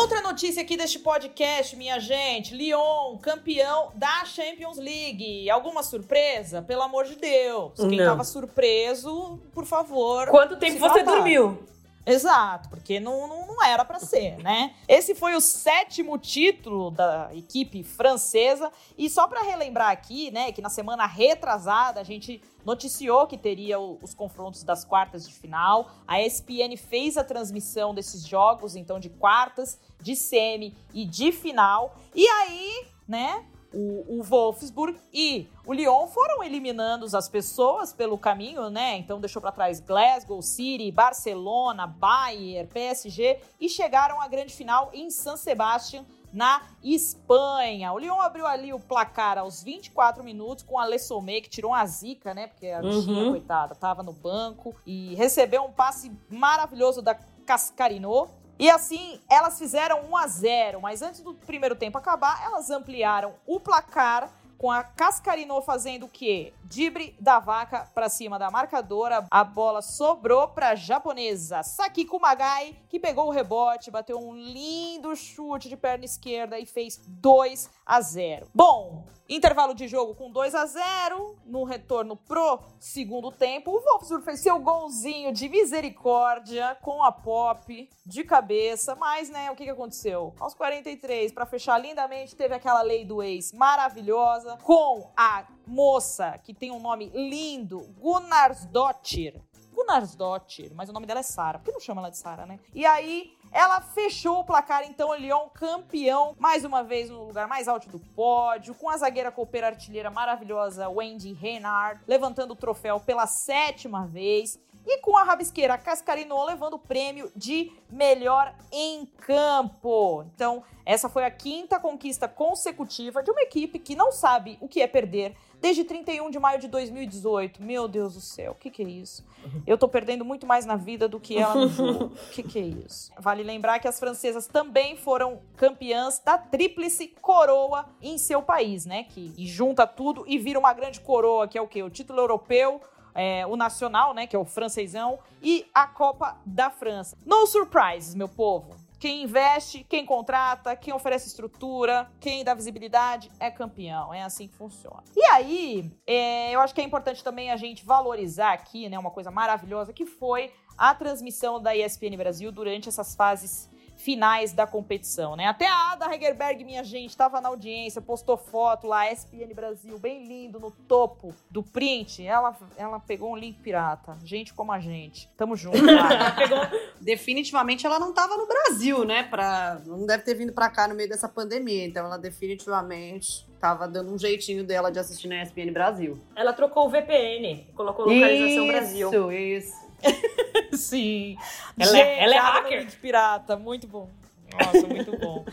Outra notícia aqui deste podcast, minha gente: Lyon, campeão da Champions League. Alguma surpresa? Pelo amor de Deus. Quem Não. tava surpreso, por favor. Quanto tempo você falar. dormiu? Exato, porque não, não, não era pra ser, né? Esse foi o sétimo título da equipe francesa. E só pra relembrar aqui, né, que na semana retrasada a gente noticiou que teria os confrontos das quartas de final. A ESPN fez a transmissão desses jogos, então de quartas, de semi e de final. E aí, né, o, o Wolfsburg e o Lyon foram eliminando as pessoas pelo caminho, né? Então deixou para trás Glasgow, City, Barcelona, Bayern, PSG e chegaram à grande final em San Sebastián, na Espanha. O Lyon abriu ali o placar aos 24 minutos com a Le Sommet, que tirou uma zica, né? Porque a bichinha, Uhum. coitada, tava no banco e recebeu um passe maravilhoso da Cascarino. E assim, elas fizeram 1 a 0 mas antes do primeiro tempo acabar, elas ampliaram o placar com a Cascarino fazendo o quê? Dibre da vaca pra cima da marcadora. A bola sobrou pra japonesa Sakiko Magai, que pegou o rebote, bateu um lindo chute de perna esquerda e fez 2 a 0. Bom, intervalo de jogo com 2 a 0 no retorno pro segundo tempo. O Wolfsburg fez seu golzinho de misericórdia com a Pop de cabeça, mas né, o que, que aconteceu? Aos 43, pra fechar lindamente, teve aquela lei do ex maravilhosa com a moça que tem um nome lindo, Gunnarsdottir. Gunnarsdottir, mas o nome dela é Sara. Por que não chama ela de Sara, né? E aí, ela fechou o placar, então, o Lyon campeão, mais uma vez no lugar mais alto do pódio, com a zagueira copeira artilheira maravilhosa Wendy Reinhardt, levantando o troféu pela sétima vez. E com a rabisqueira Cascarino levando o prêmio de melhor em campo. Então, essa foi a quinta conquista consecutiva de uma equipe que não sabe o que é perder desde 31 de maio de 2018. Meu Deus do céu, o que, que é isso? Eu tô perdendo muito mais na vida do que ela no jogo. O que, que é isso? Vale lembrar que as francesas também foram campeãs da tríplice coroa em seu país, né? Que e junta tudo e vira uma grande coroa, que é o quê? O título europeu, é, o nacional, né? Que é o francesão, e a Copa da França. No surprises, meu povo. Quem investe, quem contrata, quem oferece estrutura, quem dá visibilidade é campeão. É assim que funciona. E aí, é, eu acho que é importante também a gente valorizar aqui, né, uma coisa maravilhosa que foi a transmissão da ESPN Brasil durante essas fases finais da competição, né? Até a Ada Hegerberg, minha gente, estava na audiência, postou foto lá, ESPN Brasil, bem lindo, no topo do print. Ela, ela pegou um link pirata. Gente como a gente. Tamo junto, Ada. Definitivamente ela não estava no Brasil, né? Pra... Não deve ter vindo pra cá no meio dessa pandemia. Então ela definitivamente tava dando um jeitinho dela de assistir na ESPN Brasil. Ela trocou o VPN, colocou localização Brasil. Isso, isso. Sim. Ela é- ela é Ada no hacker. link pirata, muito bom. Nossa, muito bom.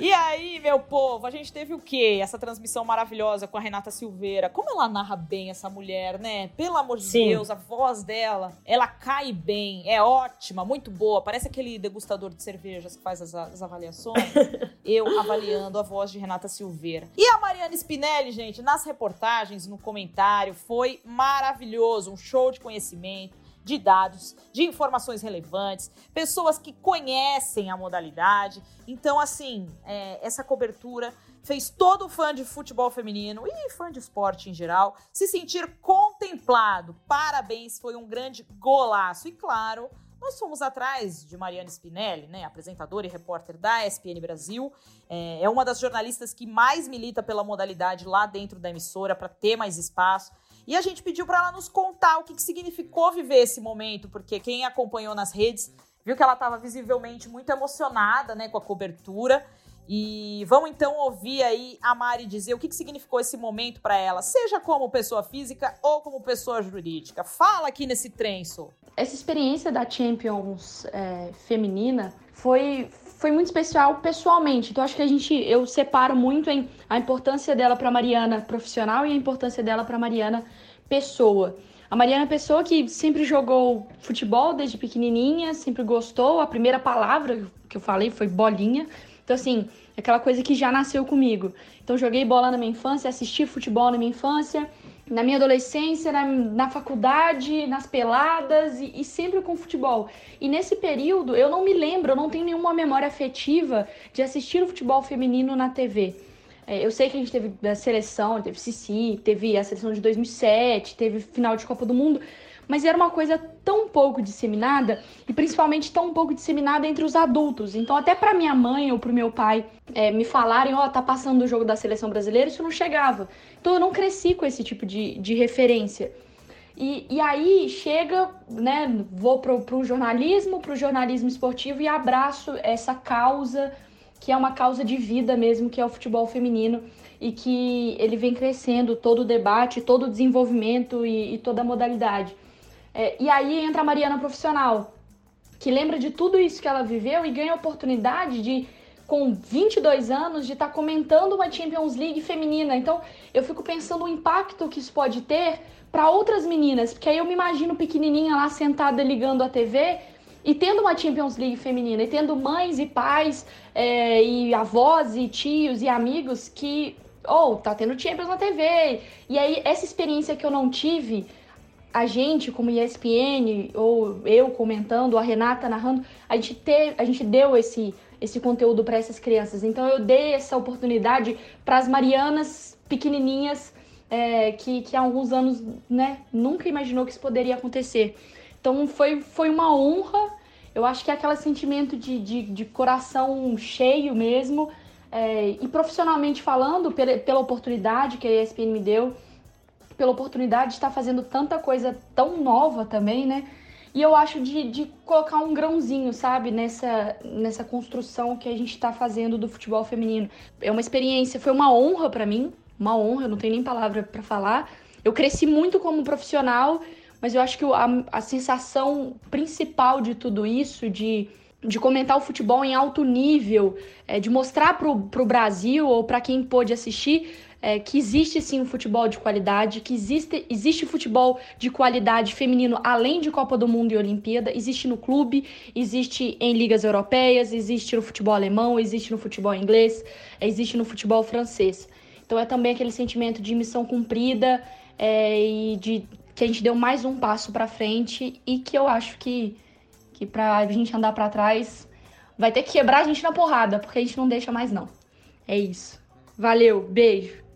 E aí, meu povo, a gente teve o quê? Essa transmissão maravilhosa com a Renata Silveira. Como ela narra bem essa mulher, né? Pelo amor de Sim. Deus, a voz dela, ela cai bem, é ótima, muito boa. Parece aquele degustador de cervejas que faz as, as avaliações. Eu avaliando a voz de Renata Silveira. E a Mariana Spinelli, gente, nas reportagens, no comentário, foi maravilhoso. Um show de conhecimento. De dados, de informações relevantes, pessoas que conhecem a modalidade. Então, assim, é, essa cobertura fez todo fã de futebol feminino e fã de esporte em geral se sentir contemplado. Parabéns, foi um grande golaço. E claro, nós fomos atrás de Mariana Spinelli, né, apresentadora e repórter da ESPN Brasil. É, é uma das jornalistas que mais milita pela modalidade lá dentro da emissora para ter mais espaço. E a gente pediu para ela nos contar o que, que significou viver esse momento, porque quem acompanhou nas redes viu que ela estava visivelmente muito emocionada né, com a cobertura. E vamos então ouvir aí a Mari dizer o que, que significou esse momento para ela, seja como pessoa física ou como pessoa jurídica. Fala aqui nesse trenço. Essa experiência da Champions é, feminina foi, foi muito especial pessoalmente. Então acho que a gente eu separo muito em a importância dela para Mariana profissional e a importância dela para Mariana pessoa. A Mariana é Pessoa que sempre jogou futebol desde pequenininha, sempre gostou. A primeira palavra que eu falei foi bolinha. Então, assim, aquela coisa que já nasceu comigo. Então, joguei bola na minha infância, assisti futebol na minha infância, na minha adolescência, na, na faculdade, nas peladas e, e, sempre com futebol. E nesse período, eu não me lembro, eu não tenho nenhuma memória afetiva de assistir o futebol feminino na TV. É, eu sei que a gente teve a seleção, teve Cici, teve a seleção de 2007, teve final de Copa do Mundo, mas era uma coisa tão pouco disseminada e principalmente tão pouco disseminada entre os adultos. Então, até para minha mãe ou para o meu pai é, me falarem, ó, oh, tá passando o jogo da seleção brasileira, isso não chegava. Então, eu não cresci com esse tipo de, de referência. E, e aí chega, né, vou pro, pro jornalismo, pro jornalismo esportivo e abraço essa causa que é uma causa de vida mesmo, que é o futebol feminino e que ele vem crescendo todo o debate, todo o desenvolvimento e, e toda a modalidade. É, e aí entra a Mariana profissional, que lembra de tudo isso que ela viveu e ganha a oportunidade de, com 22 anos, de estar tá comentando uma Champions League feminina. Então eu fico pensando o impacto que isso pode ter para outras meninas, porque aí eu me imagino pequenininha lá sentada ligando a TV e tendo uma Champions League feminina, e tendo mães e pais, é, e avós e tios e amigos que, ou oh, tá tendo Champions na TV. E aí, essa experiência que eu não tive, a gente, como ESPN, ou eu comentando, a Renata narrando, a gente, ter, a gente deu esse, esse conteúdo para essas crianças. Então eu dei essa oportunidade para as Marianas pequenininhas é, que, que há alguns anos né, nunca imaginou que isso poderia acontecer. Então foi, foi uma honra. Eu acho que é aquele sentimento de, de, de coração cheio mesmo. É, e profissionalmente falando, pela, pela oportunidade que a ESPN me deu, pela oportunidade de estar fazendo tanta coisa tão nova também, né? E eu acho de, de colocar um grãozinho, sabe, nessa, nessa construção que a gente está fazendo do futebol feminino. É uma experiência, foi uma honra para mim, uma honra, não tenho nem palavra para falar. Eu cresci muito como profissional, mas eu acho que a, a sensação principal de tudo isso, de de comentar o futebol em alto nível, é, de mostrar para o Brasil ou para quem pôde assistir é, que existe sim um futebol de qualidade, que existe, existe futebol de qualidade feminino além de Copa do Mundo e Olimpíada, existe no clube, existe em ligas europeias, existe no futebol alemão, existe no futebol inglês, existe no futebol francês. Então é também aquele sentimento de missão cumprida é, e de que a gente deu mais um passo para frente e que eu acho que, que pra gente andar para trás vai ter que quebrar a gente na porrada, porque a gente não deixa mais não. É isso. Valeu, beijo.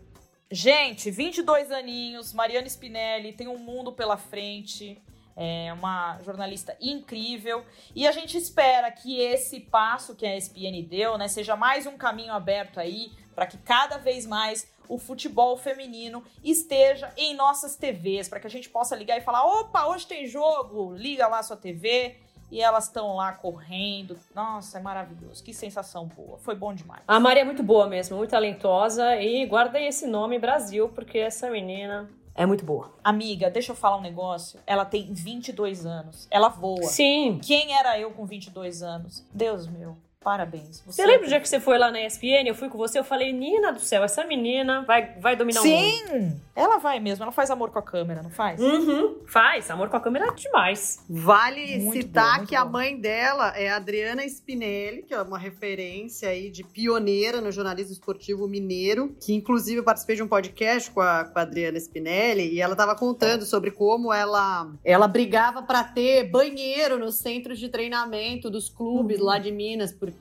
Gente, 22 aninhos, Mariana Spinelli tem um mundo pela frente. É uma jornalista incrível e a gente espera que esse passo que a ESPN deu, né, seja mais um caminho aberto aí para que cada vez mais o futebol feminino esteja em nossas TVs, para que a gente possa ligar e falar: opa, hoje tem jogo, liga lá sua TV e elas estão lá correndo. Nossa, é maravilhoso. Que sensação boa. Foi bom demais. A Maria é muito boa mesmo, muito talentosa. E guardem esse nome Brasil, porque essa menina é muito boa. Amiga, deixa eu falar um negócio. Ela tem 22 anos. Ela voa. Sim. Quem era eu com 22 anos? Deus meu. Parabéns. Você lembra o dia que você foi lá na ESPN? Eu fui com você, eu falei, Nina do céu, essa menina vai, vai dominar Sim, o mundo. Sim, ela vai mesmo. Ela faz amor com a câmera, não faz? Uhum, faz. Amor com a câmera é demais. Vale Muito citar bom, que a mãe dela é a Adriana Spinelli, que é uma referência aí de pioneira no jornalismo esportivo mineiro, que inclusive eu participei de um podcast com a, com a Adriana Spinelli e ela estava contando sobre como ela, ela brigava para ter banheiro nos centros de treinamento dos clubes Uhum. lá de Minas, porque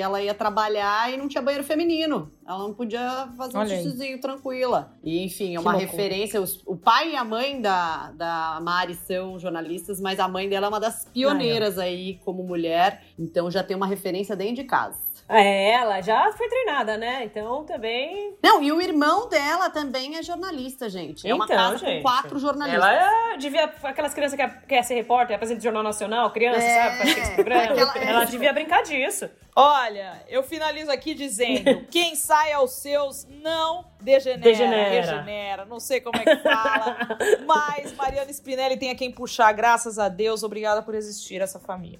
ela ia trabalhar e não tinha banheiro feminino. Ela não podia fazer um Olha aí. xixizinho tranquila. E, enfim, é uma referência. Os- o pai e a mãe da, da Mari são jornalistas, mas a mãe dela é uma das pioneiras aí como mulher. Então já tem uma referência dentro de casa. É, ela já foi treinada, né? Então também. Não, e o irmão dela também é jornalista, gente. É uma Então, casa gente, com quatro jornalistas. Ela é, devia. Aquelas crianças que quer, quer ser repórter, apresenta o Jornal Nacional, criança, É, sabe? Faz esse programa. aquela- Ela devia brincar disso. Olha, eu finalizo aqui dizendo: quem sai aos seus não degenera. Degenera. Regenera. Não sei como é que fala. mas Mariana Spinelli tem a quem puxar, graças a Deus. Obrigada por existir essa família.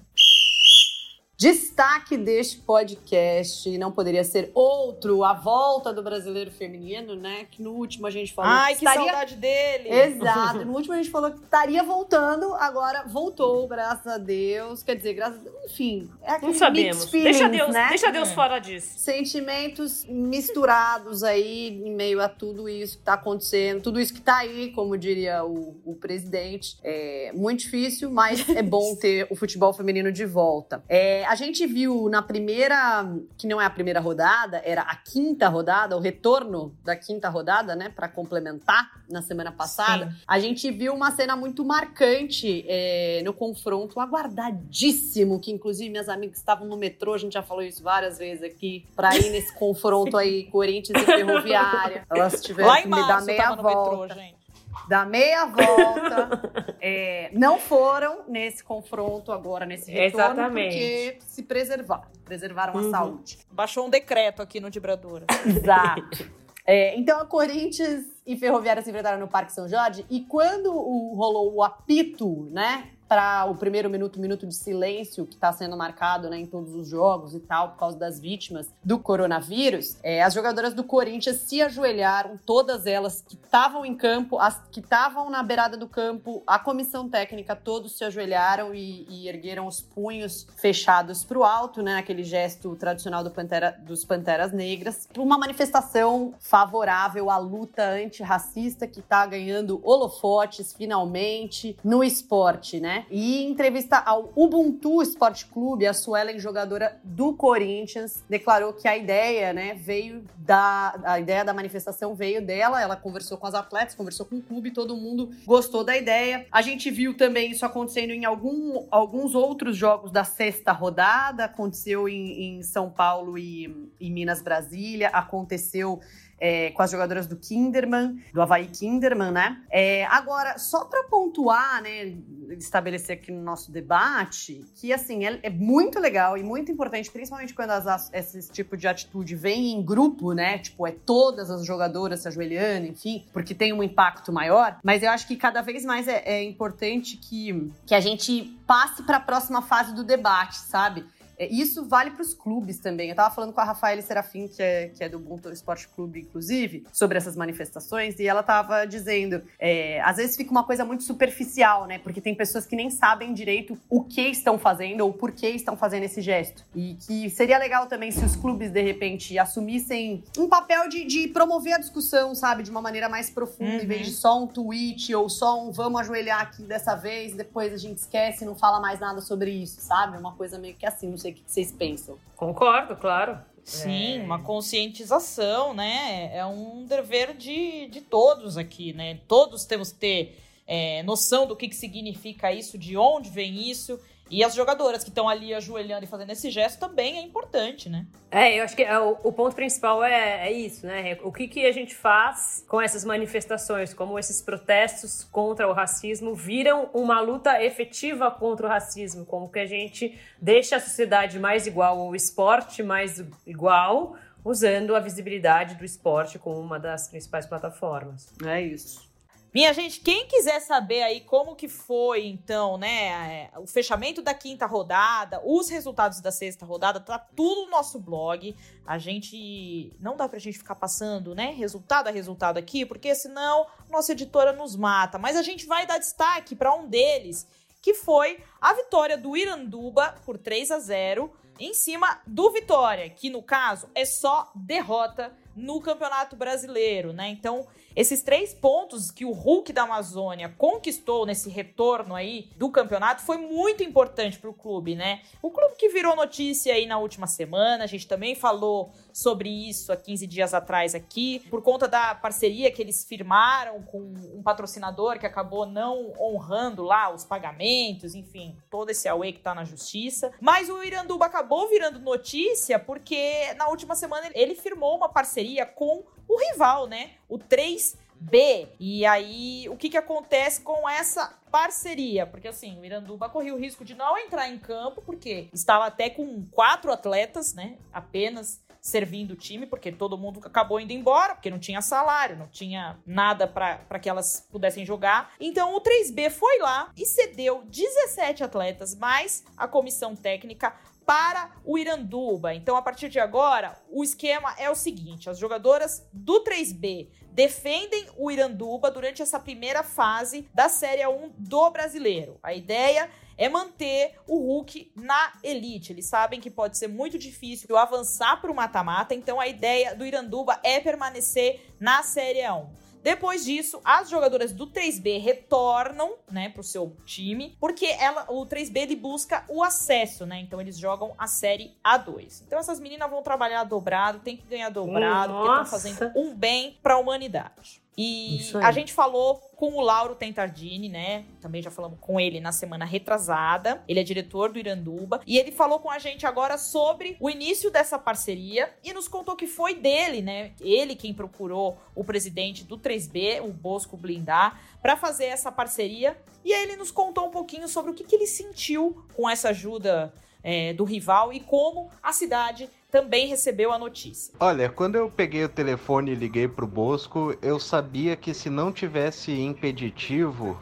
Destaque deste podcast não poderia ser outro, a volta do brasileiro feminino, né? Que no último a gente falou Ai, que que estaria saudade dele. Exato. No último a gente falou que estaria voltando, agora voltou, graças a Deus. Quer dizer, graças a Deus, enfim, é aquele Não sabemos. mixed feelings, Deixa Deus, né? deixa Deus É. fora disso. Sentimentos misturados aí em meio a tudo isso que tá acontecendo, tudo isso que tá aí, como diria o, o presidente. É muito difícil, mas é bom ter o futebol feminino de volta. É, a gente viu na primeira, que não é a primeira rodada, era a quinta rodada, o retorno da quinta rodada, né, para complementar na semana passada. Sim. A gente viu uma cena muito marcante é, no confronto aguardadíssimo, que inclusive minhas amigas estavam no metrô, a gente já falou isso várias vezes aqui, pra ir nesse confronto aí, Corinthians e Ferroviária. Elas tiveram Lá que me dar meia volta. metrô, dar meia volta. É, não foram nesse confronto agora, nesse retorno, Exatamente. porque se preservaram. Preservaram a Uhum. saúde. Baixou um decreto aqui no Dibradora. Exato. É, então, a Corinthians e Ferroviária se enfrentaram no Parque São Jorge e quando o- rolou o apito, né, para o primeiro minuto, minuto de silêncio que está sendo marcado né, em todos os jogos e tal, por causa das vítimas do coronavírus, é, as jogadoras do Corinthians se ajoelharam, todas elas que estavam em campo, as que estavam na beirada do campo, a comissão técnica, todos se ajoelharam e, e ergueram os punhos fechados para o alto, né, aquele gesto tradicional do Pantera- dos Panteras Negras, uma manifestação favorável à luta antirracista que está ganhando holofotes finalmente no esporte, né? E em entrevista ao Ubuntu Esporte Clube, a Suelen, jogadora do Corinthians, declarou que a ideia, né, veio da a ideia da manifestação veio dela, ela conversou com as atletas, conversou com o clube, todo mundo gostou da ideia. A gente viu também isso acontecendo em algum, alguns outros jogos da sexta rodada, aconteceu em, em São Paulo e, e Minas Brasília, aconteceu é, com as jogadoras do Kinderman, do Havaí Kinderman, né? É, agora, só para pontuar, né, estabelecer aqui no nosso debate, que assim, é, é muito legal e muito importante, principalmente quando as, esse tipo de atitude vem em grupo, né? Tipo, é todas as jogadoras se ajoelhando, enfim, porque tem um impacto maior. Mas eu acho que cada vez mais é, é importante que, que a gente passe para a próxima fase do debate, sabe? É, Isso vale para os clubes também. Eu tava falando com a Rafaela Serafim, que é, que é do Ubuntu Esporte Clube, inclusive, sobre essas manifestações, e ela tava dizendo: é, às vezes fica uma coisa muito superficial, né? Porque tem pessoas que nem sabem direito o que estão fazendo ou por que estão fazendo esse gesto. E que seria legal também se os clubes, de repente, assumissem um papel de, de promover a discussão, sabe? De uma maneira mais profunda, em Uhum. vez de só um tweet ou só um vamos ajoelhar aqui dessa vez, depois a gente esquece e não fala mais nada sobre isso, sabe? Uma coisa meio que assim, não sei o que vocês pensam. Concordo, claro. Sim, É. uma conscientização, né? É um dever de, de todos aqui, né? Todos temos que ter é, noção do que, que significa isso, de onde vem isso. E as jogadoras que estão ali ajoelhando e fazendo esse gesto também é importante, né? É, eu acho que é, o, o ponto principal é, é isso, né? O que, que a gente faz com essas manifestações, como esses protestos contra o racismo viram uma luta efetiva contra o racismo, como que a gente deixa a sociedade mais igual, o esporte mais igual, usando a visibilidade do esporte como uma das principais plataformas. É isso. Minha gente, quem quiser saber aí como que foi, então, né, o fechamento da quinta rodada, os resultados da sexta rodada, tá tudo no nosso blog. A gente não dá pra gente ficar passando, né, resultado a resultado aqui, porque senão nossa editora nos mata. Mas a gente vai dar destaque para um deles, que foi a vitória do Iranduba por 3 a 0 em cima do Vitória, que no caso é só derrota no Campeonato Brasileiro, né? Então, esses três pontos que o Hulk da Amazônia conquistou nesse retorno aí do campeonato foi muito importante para o clube, né? O clube que virou notícia aí na última semana, a gente também falou sobre isso há 15 dias atrás aqui, por conta da parceria que eles firmaram com um patrocinador que acabou não honrando lá os pagamentos, enfim, todo esse away que tá na justiça. Mas o Iranduba acabou virando notícia porque na última semana ele firmou uma parceria com o rival, né? O 3B. E aí, o que, que acontece com essa parceria? Porque assim, o Iranduba corria o risco de não entrar em campo, porque estava até com quatro atletas, né? Apenas servindo o time, porque todo mundo acabou indo embora, porque não tinha salário, não tinha nada para que elas pudessem jogar. Então o 3B foi lá e cedeu 17 atletas, mais a comissão técnica para o Iranduba. Então, a partir de agora, o esquema é o seguinte: as jogadoras do 3B defendem o Iranduba durante essa primeira fase da Série 1 do Brasileiro. A ideia é manter o Hulk na elite. Eles sabem que pode ser muito difícil avançar para o mata-mata, então a ideia do Iranduba é permanecer na Série 1. Depois disso, as jogadoras do 3B retornam, né, pro seu time, porque ela, o 3B ele busca o acesso, né? Então eles jogam a série A2. Então essas meninas vão trabalhar dobrado, tem que ganhar dobrado, Nossa. porque estão fazendo um bem para a humanidade. E a gente falou com o Lauro Tentardini, né? Também já falamos com ele na semana retrasada. Ele é diretor do Iranduba. E ele falou com a gente agora sobre o início dessa parceria e nos contou que foi dele, né? Ele quem procurou o presidente do 3B, o Bosco Blindar, para fazer essa parceria. E aí ele nos contou um pouquinho sobre o que, que ele sentiu com essa ajuda é, do rival e como a cidade também recebeu a notícia. Olha, quando eu peguei o telefone e liguei pro Bosco, eu sabia que se não tivesse impeditivo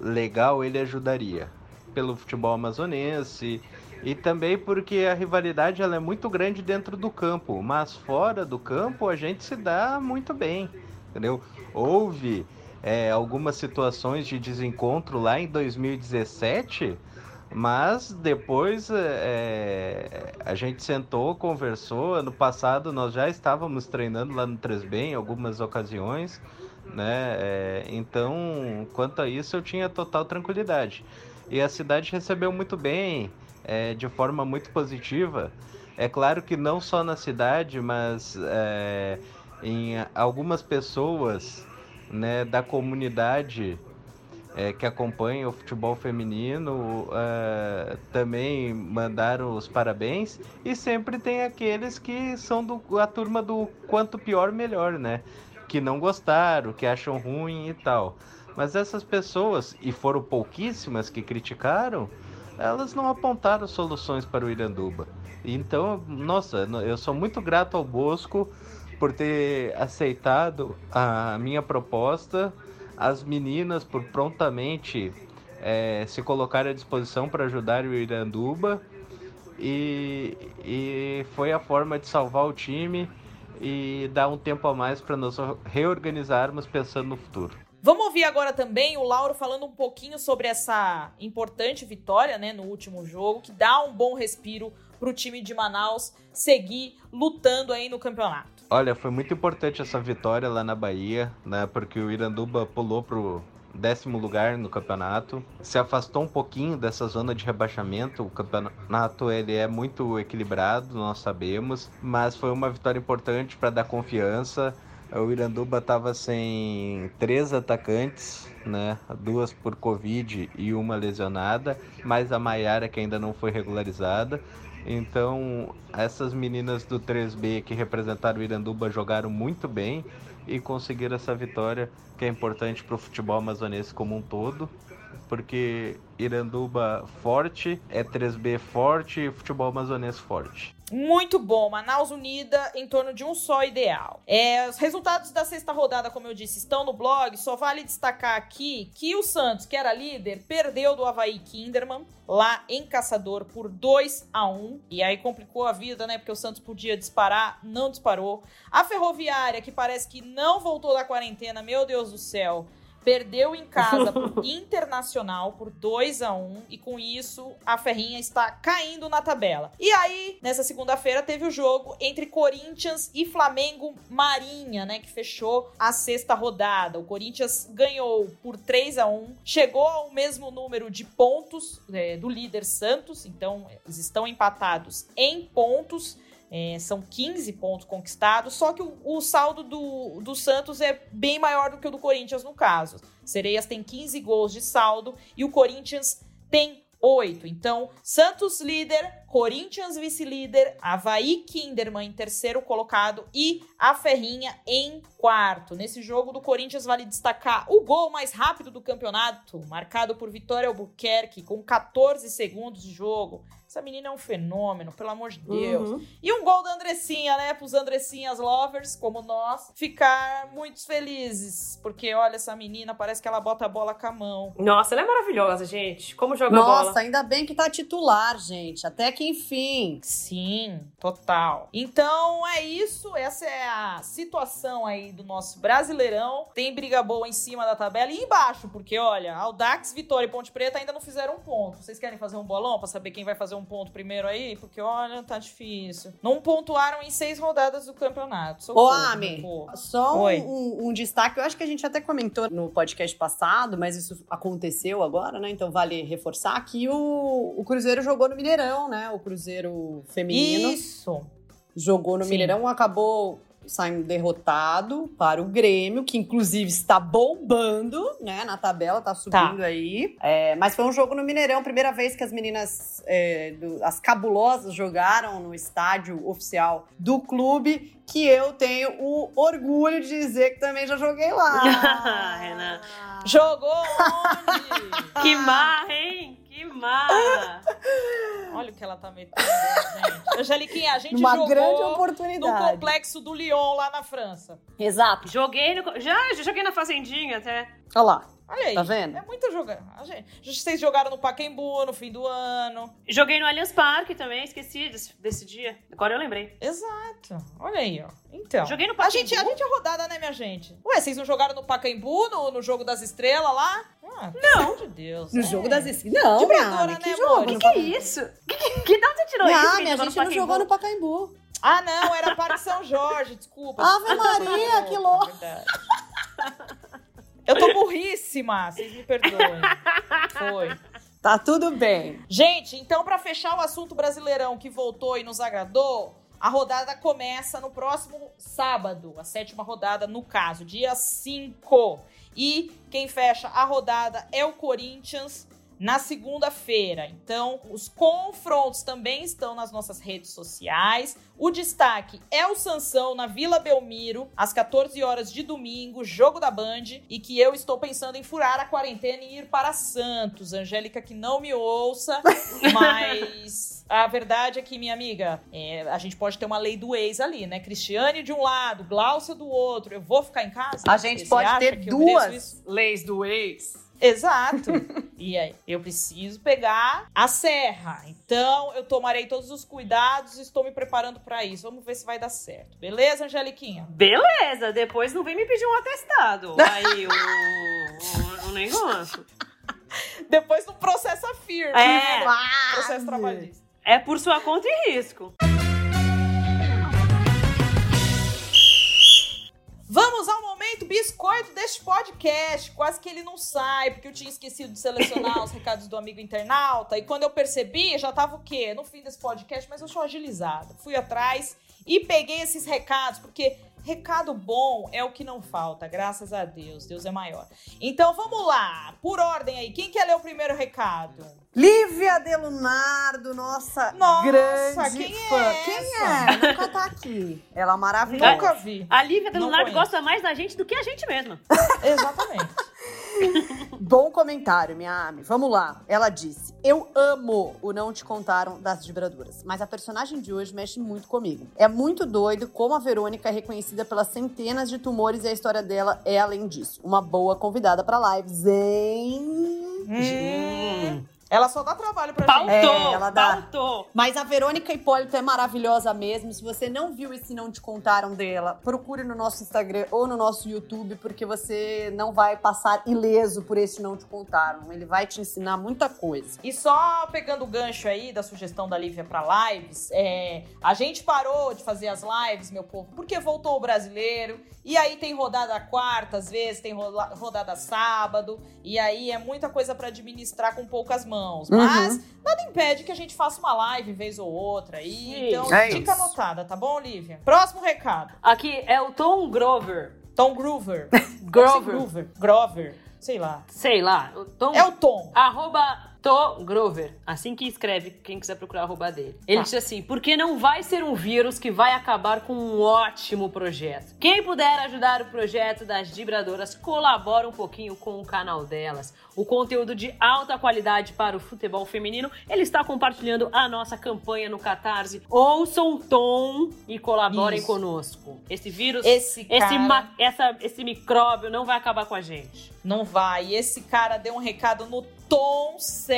legal, ele ajudaria. Pelo futebol amazonense e também porque a rivalidade ela é muito grande dentro do campo, mas fora do campo a gente se dá muito bem, entendeu? Houve é, algumas situações de desencontro lá em 2017 mas depois é, a gente sentou, conversou. Ano passado nós já estávamos treinando lá no 3B em algumas ocasiões, né? É, então, quanto a isso, eu tinha total tranquilidade. E a cidade recebeu muito bem, é, de forma muito positiva. É claro que não só na cidade, mas é, em algumas pessoas né, da comunidade é, que acompanham o futebol feminino uh, também mandaram os parabéns e sempre tem aqueles que são do, a turma do quanto pior melhor, né? Que não gostaram, que acham ruim e tal. Mas essas pessoas, e foram pouquíssimas que criticaram, elas não apontaram soluções para o Iranduba. Então, nossa, eu sou muito grato ao Bosco por ter aceitado a minha proposta as meninas por prontamente é, se colocar à disposição para ajudar o Iranduba e, e foi a forma de salvar o time e dar um tempo a mais para nos reorganizarmos pensando no futuro. Vamos ouvir agora também o Lauro falando um pouquinho sobre essa importante vitória né, no último jogo, que dá um bom respiro para o time de Manaus seguir lutando aí no campeonato. Olha, foi muito importante essa vitória lá na Bahia, né? Porque o Iranduba pulou pro décimo lugar no campeonato, se afastou um pouquinho dessa zona de rebaixamento. O campeonato ele é muito equilibrado, nós sabemos, mas foi uma vitória importante para dar confiança. O Iranduba estava sem três atacantes, né? Duas por Covid e uma lesionada, mais a Maiara que ainda não foi regularizada. Então, essas meninas do 3B que representaram o Iranduba jogaram muito bem e conseguiram essa vitória que é importante para o futebol amazonense como um todo, porque Iranduba forte, é 3B forte e futebol amazonense forte. Muito bom. Manaus unida em torno de um só ideal. É, os resultados da sexta rodada, como eu disse, estão no blog. Só vale destacar aqui que o Santos, que era líder, perdeu do Havaí Kinderman lá em Caçador por 2 a 1 E aí complicou a vida, né? Porque o Santos podia disparar, não disparou. A Ferroviária, que parece que não voltou da quarentena, meu Deus do céu perdeu em casa pro Internacional por 2 a 1 e com isso a Ferrinha está caindo na tabela. E aí, nessa segunda-feira teve o jogo entre Corinthians e Flamengo Marinha, né, que fechou a sexta rodada. O Corinthians ganhou por 3 a 1, chegou ao mesmo número de pontos é, do líder Santos, então eles estão empatados em pontos. É, são 15 pontos conquistados, só que o, o saldo do, do Santos é bem maior do que o do Corinthians no caso. Sereias tem 15 gols de saldo e o Corinthians tem 8. Então, Santos líder, Corinthians vice-líder, Havaí Kinderman em terceiro colocado e a Ferrinha em quarto. Nesse jogo do Corinthians vale destacar o gol mais rápido do campeonato, marcado por Vitória Albuquerque com 14 segundos de jogo. Essa menina é um fenômeno, pelo amor de Deus. Uhum. E um gol da Andressinha, né? Para os Andressinhas lovers, como nós, ficar muito felizes. Porque, olha, essa menina parece que ela bota a bola com a mão. Nossa, ela é maravilhosa, gente. Como joga Nossa, bola. Nossa, ainda bem que tá titular, gente. Até que enfim. Sim, total. Então é isso. Essa é a situação aí do nosso Brasileirão. Tem briga boa em cima da tabela e embaixo, porque, olha, Aldax, Vitória e Ponte Preta ainda não fizeram um ponto. Vocês querem fazer um bolão para saber quem vai fazer um um ponto primeiro aí? Porque, olha, tá difícil. Não pontuaram em seis rodadas do campeonato. Socorro, Ô, Ami, só um, um, um, destaque. Eu acho que a gente até comentou no podcast passado, mas isso aconteceu agora, né? Então vale reforçar que o, o Cruzeiro jogou no Mineirão, né? O Cruzeiro feminino. Isso. Jogou no Sim. Mineirão, acabou saindo derrotado para o Grêmio, que inclusive está bombando, né, na tabela, tá subindo tá. aí. É, mas foi um jogo no Mineirão, primeira vez que as meninas, é, do, as cabulosas, jogaram no estádio oficial do clube, que eu tenho o orgulho de dizer que também já joguei lá. Renan. Jogou onde? que marra, hein? Que marra! Olha o que ela tá metendo, gente. Angeliquinha, a gente Uma jogou grande oportunidade. no complexo do Lyon, lá na França. Exato. Joguei no... Já, já joguei na Fazendinha até. Olha lá. Olha aí. Tá vendo? É muito jogar. Vocês jogaram no Pacaembu no fim do ano. Joguei no Allianz Parque também, esqueci desse, desse dia. Agora eu lembrei. Exato. Olha aí, ó. Então. Joguei no Pacaembu. A gente, a gente é rodada, né, minha gente? Ué, vocês não jogaram no Pacaembu, no, no jogo das estrelas lá? Ah, não. de Deus. No é. jogo das estrelas. Não, Vibradora, né, que jogo? O que, que é isso? Que, que, que dá você tirou não, isso? Ah, minha gente não jogou no Pacaembu. Ah, não, era Parque São Jorge, desculpa. Ave Maria, que louco. Verdade. Eu tô burríssima, vocês me perdoem. Foi. Tá tudo bem. Gente, então para fechar o assunto brasileirão que voltou e nos agradou, a rodada começa no próximo sábado, a sétima rodada no caso, dia 5. E quem fecha a rodada é o Corinthians na segunda-feira. Então, os confrontos também estão nas nossas redes sociais. O destaque é o Sansão na Vila Belmiro, às 14 horas de domingo, jogo da Band, e que eu estou pensando em furar a quarentena e ir para Santos. Angélica que não me ouça, mas a verdade é que, minha amiga, é, a gente pode ter uma lei do ex ali, né? Cristiane de um lado, Glaucia do outro. Eu vou ficar em casa? A gente pode ter duas leis do ex. Exato. e aí, eu preciso pegar a serra. Então, eu tomarei todos os cuidados e estou me preparando para isso. Vamos ver se vai dar certo. Beleza, Angeliquinha? Beleza. Depois não vem me pedir um atestado. Aí, o, o, o negócio. Depois não processa firme. É. Né? Processo trabalhista. É por sua conta e risco. Vamos ao momento biscoito deste podcast. Quase que ele não sai, porque eu tinha esquecido de selecionar os recados do amigo internauta. E quando eu percebi, já tava o quê? No fim desse podcast, mas eu sou agilizada. Fui atrás e peguei esses recados, porque Recado bom é o que não falta, graças a Deus. Deus é maior. Então vamos lá, por ordem aí. Quem quer ler o primeiro recado? Lívia Delunardo, nossa, nossa grande quem fã. É quem é? Nunca tá aqui. Ela é maravilhosa. Nunca vi. A Lívia Delunardo gosta mais da gente do que a gente mesma. Exatamente. Bom comentário, minha Ami. Vamos lá. Ela disse: Eu amo o Não Te Contaram das Vibradoras, mas a personagem de hoje mexe muito comigo. É muito doido como a Verônica é reconhecida pelas centenas de tumores e a história dela é, além disso, uma boa convidada pra lives, hein? Hum. Ela só dá trabalho pra Pautou, gente. É, ela dá. pautou. Mas a Verônica Hipólito é maravilhosa mesmo. Se você não viu e se não te contaram dela, procure no nosso Instagram ou no nosso YouTube, porque você não vai passar ileso por esse não te contaram. Ele vai te ensinar muita coisa. E só pegando o gancho aí da sugestão da Lívia pra lives, é, a gente parou de fazer as lives, meu povo, porque voltou o brasileiro. E aí tem rodada quarta, às vezes, tem rodada sábado. E aí é muita coisa pra administrar com poucas mãos. Mas nada impede que a gente faça uma live vez ou outra aí. Sim. Então, É dica isso. anotada, tá bom, Lívia? Próximo recado. Aqui é o Tom Grover. Tom Groover. Grover. Groover. Grover. Sei lá. Sei lá. O Tom... É o Tom. Arroba Tom Grover. Assim que escreve, quem quiser procurar a arroba dele. Ele Tá. disse assim, porque não vai ser um vírus que vai acabar com um ótimo projeto. Quem puder ajudar o projeto das vibradoras, colabora um pouquinho com o canal delas. O conteúdo de alta qualidade para o futebol feminino, ele está compartilhando a nossa campanha no Catarse. Ouçam o Tom e colaborem Isso. conosco. Esse vírus, Esse esse, essa, esse micróbio não vai acabar com a gente. Não vai. E esse cara deu um recado no tom certo.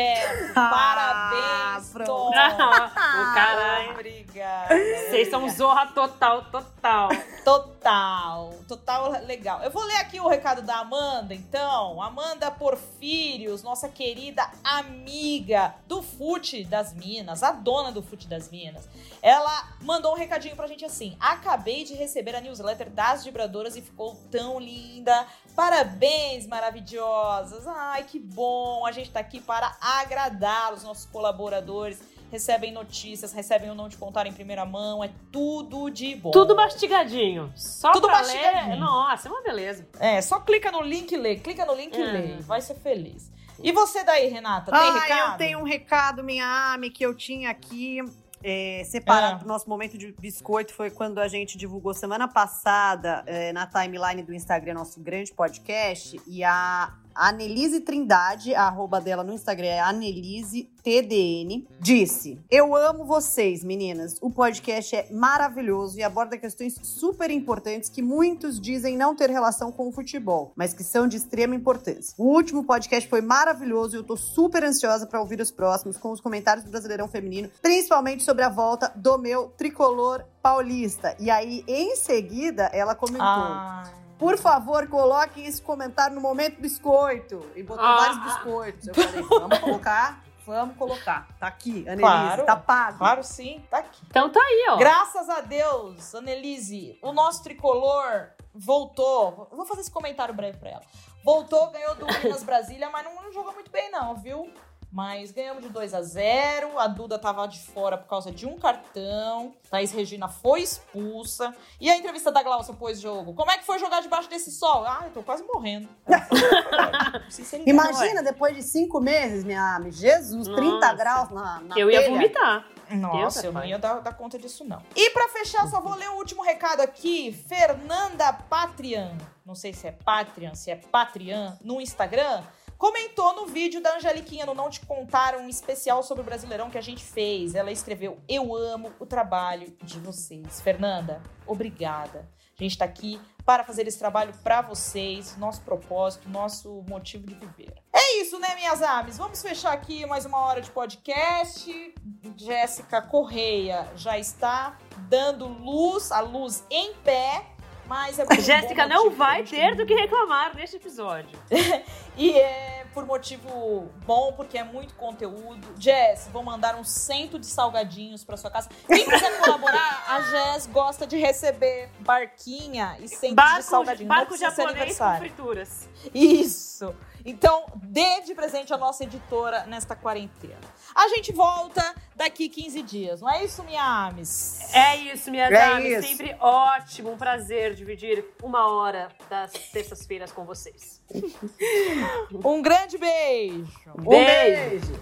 Parabéns, pronto. Tom. o caralho. Obrigada. Vocês são zorra total, total. Total. Total legal. Eu vou ler aqui o recado da Amanda, então. Amanda Porfírios, nossa querida amiga do Fute das Minas, a dona do Fute das Minas. Ela mandou um recadinho pra gente assim: Acabei de receber a newsletter das vibradoras e ficou tão linda. Parabéns, maravilhosas. Ai, que bom. A gente tá aqui para agradar os nossos colaboradores. Recebem notícias, recebem o não te contar em primeira mão. É tudo de bom. Tudo mastigadinho. Só Tudo pra mastigadinho. ler. Nossa, é uma beleza. É, só clica no link e lê. Clica no link e É. lê. Vai ser feliz. E você daí, Renata? Tem ah, recado? eu tenho um recado, minha Ami, que eu tinha aqui é, separado Ah. pro nosso momento de biscoito. Foi quando a gente divulgou semana passada é, na timeline do Instagram nosso grande podcast. E a Anelise Trindade, a arroba dela no Instagram é Anelise TDN, disse: Eu amo vocês, meninas. O podcast é maravilhoso e aborda questões super importantes que muitos dizem não ter relação com o futebol, mas que são de extrema importância. O último podcast foi maravilhoso e eu tô super ansiosa para ouvir os próximos com os comentários do Brasileirão Feminino, principalmente sobre a volta do meu tricolor paulista. E aí, em seguida, ela comentou. Ah, Por favor, coloquem esse comentário no momento biscoito. E botou Ah. vários biscoitos. Eu falei, vamos colocar? Vamos colocar. Tá aqui, Annelise, Claro. tá pago. claro sim, tá aqui. Então tá aí, ó. Graças a Deus, Annelise, o nosso tricolor voltou. Eu Vou fazer esse comentário breve pra ela. Voltou, ganhou do Minas Brasília, mas não jogou muito bem, não, viu? Mas ganhamos de 2 a 0 A Duda tava de fora por causa de um cartão. Thaís Regina foi expulsa. E a entrevista da Glaucia pós-jogo? Como é que foi jogar debaixo desse sol? Ah, eu tô quase morrendo. Imagina, depois de cinco meses, minha amiga, Jesus, 30 Nossa. graus na, na Eu ia telha. vomitar. Nossa, Deus, eu não ia dar, dar conta disso, não. E pra fechar, só vou ler o último recado aqui. Fernanda Patrian, não sei se é Patrian, se é Patrian, no Instagram, comentou no vídeo da Angeliquinha, no Não Te Contaram, um especial sobre o Brasileirão que a gente fez. Ela escreveu, eu amo o trabalho de vocês. Fernanda, obrigada. A gente tá aqui para fazer esse trabalho pra vocês, nosso propósito, nosso motivo de viver. É isso, né, minhas ames? Vamos fechar aqui mais uma hora de podcast. Jéssica Correia já está dando luz, a luz em pé, mas é Jéssica não vai ter do que reclamar neste episódio. E é por motivo bom, porque é muito conteúdo. Jess, vou mandar um cento de salgadinhos pra sua casa. Quem quiser colaborar, a Jess gosta de receber barquinha e cento de Barco, salgadinho. barco Não precisa ser japonês com frituras. Isso. Então, dê de presente a nossa editora nesta quarentena. A gente volta daqui 15 dias, não é isso, minha Ames? É isso, minhas É ames. isso. Sempre ótimo, um prazer dividir uma hora das terças-feiras com vocês. Um grande beijo. Um beijo.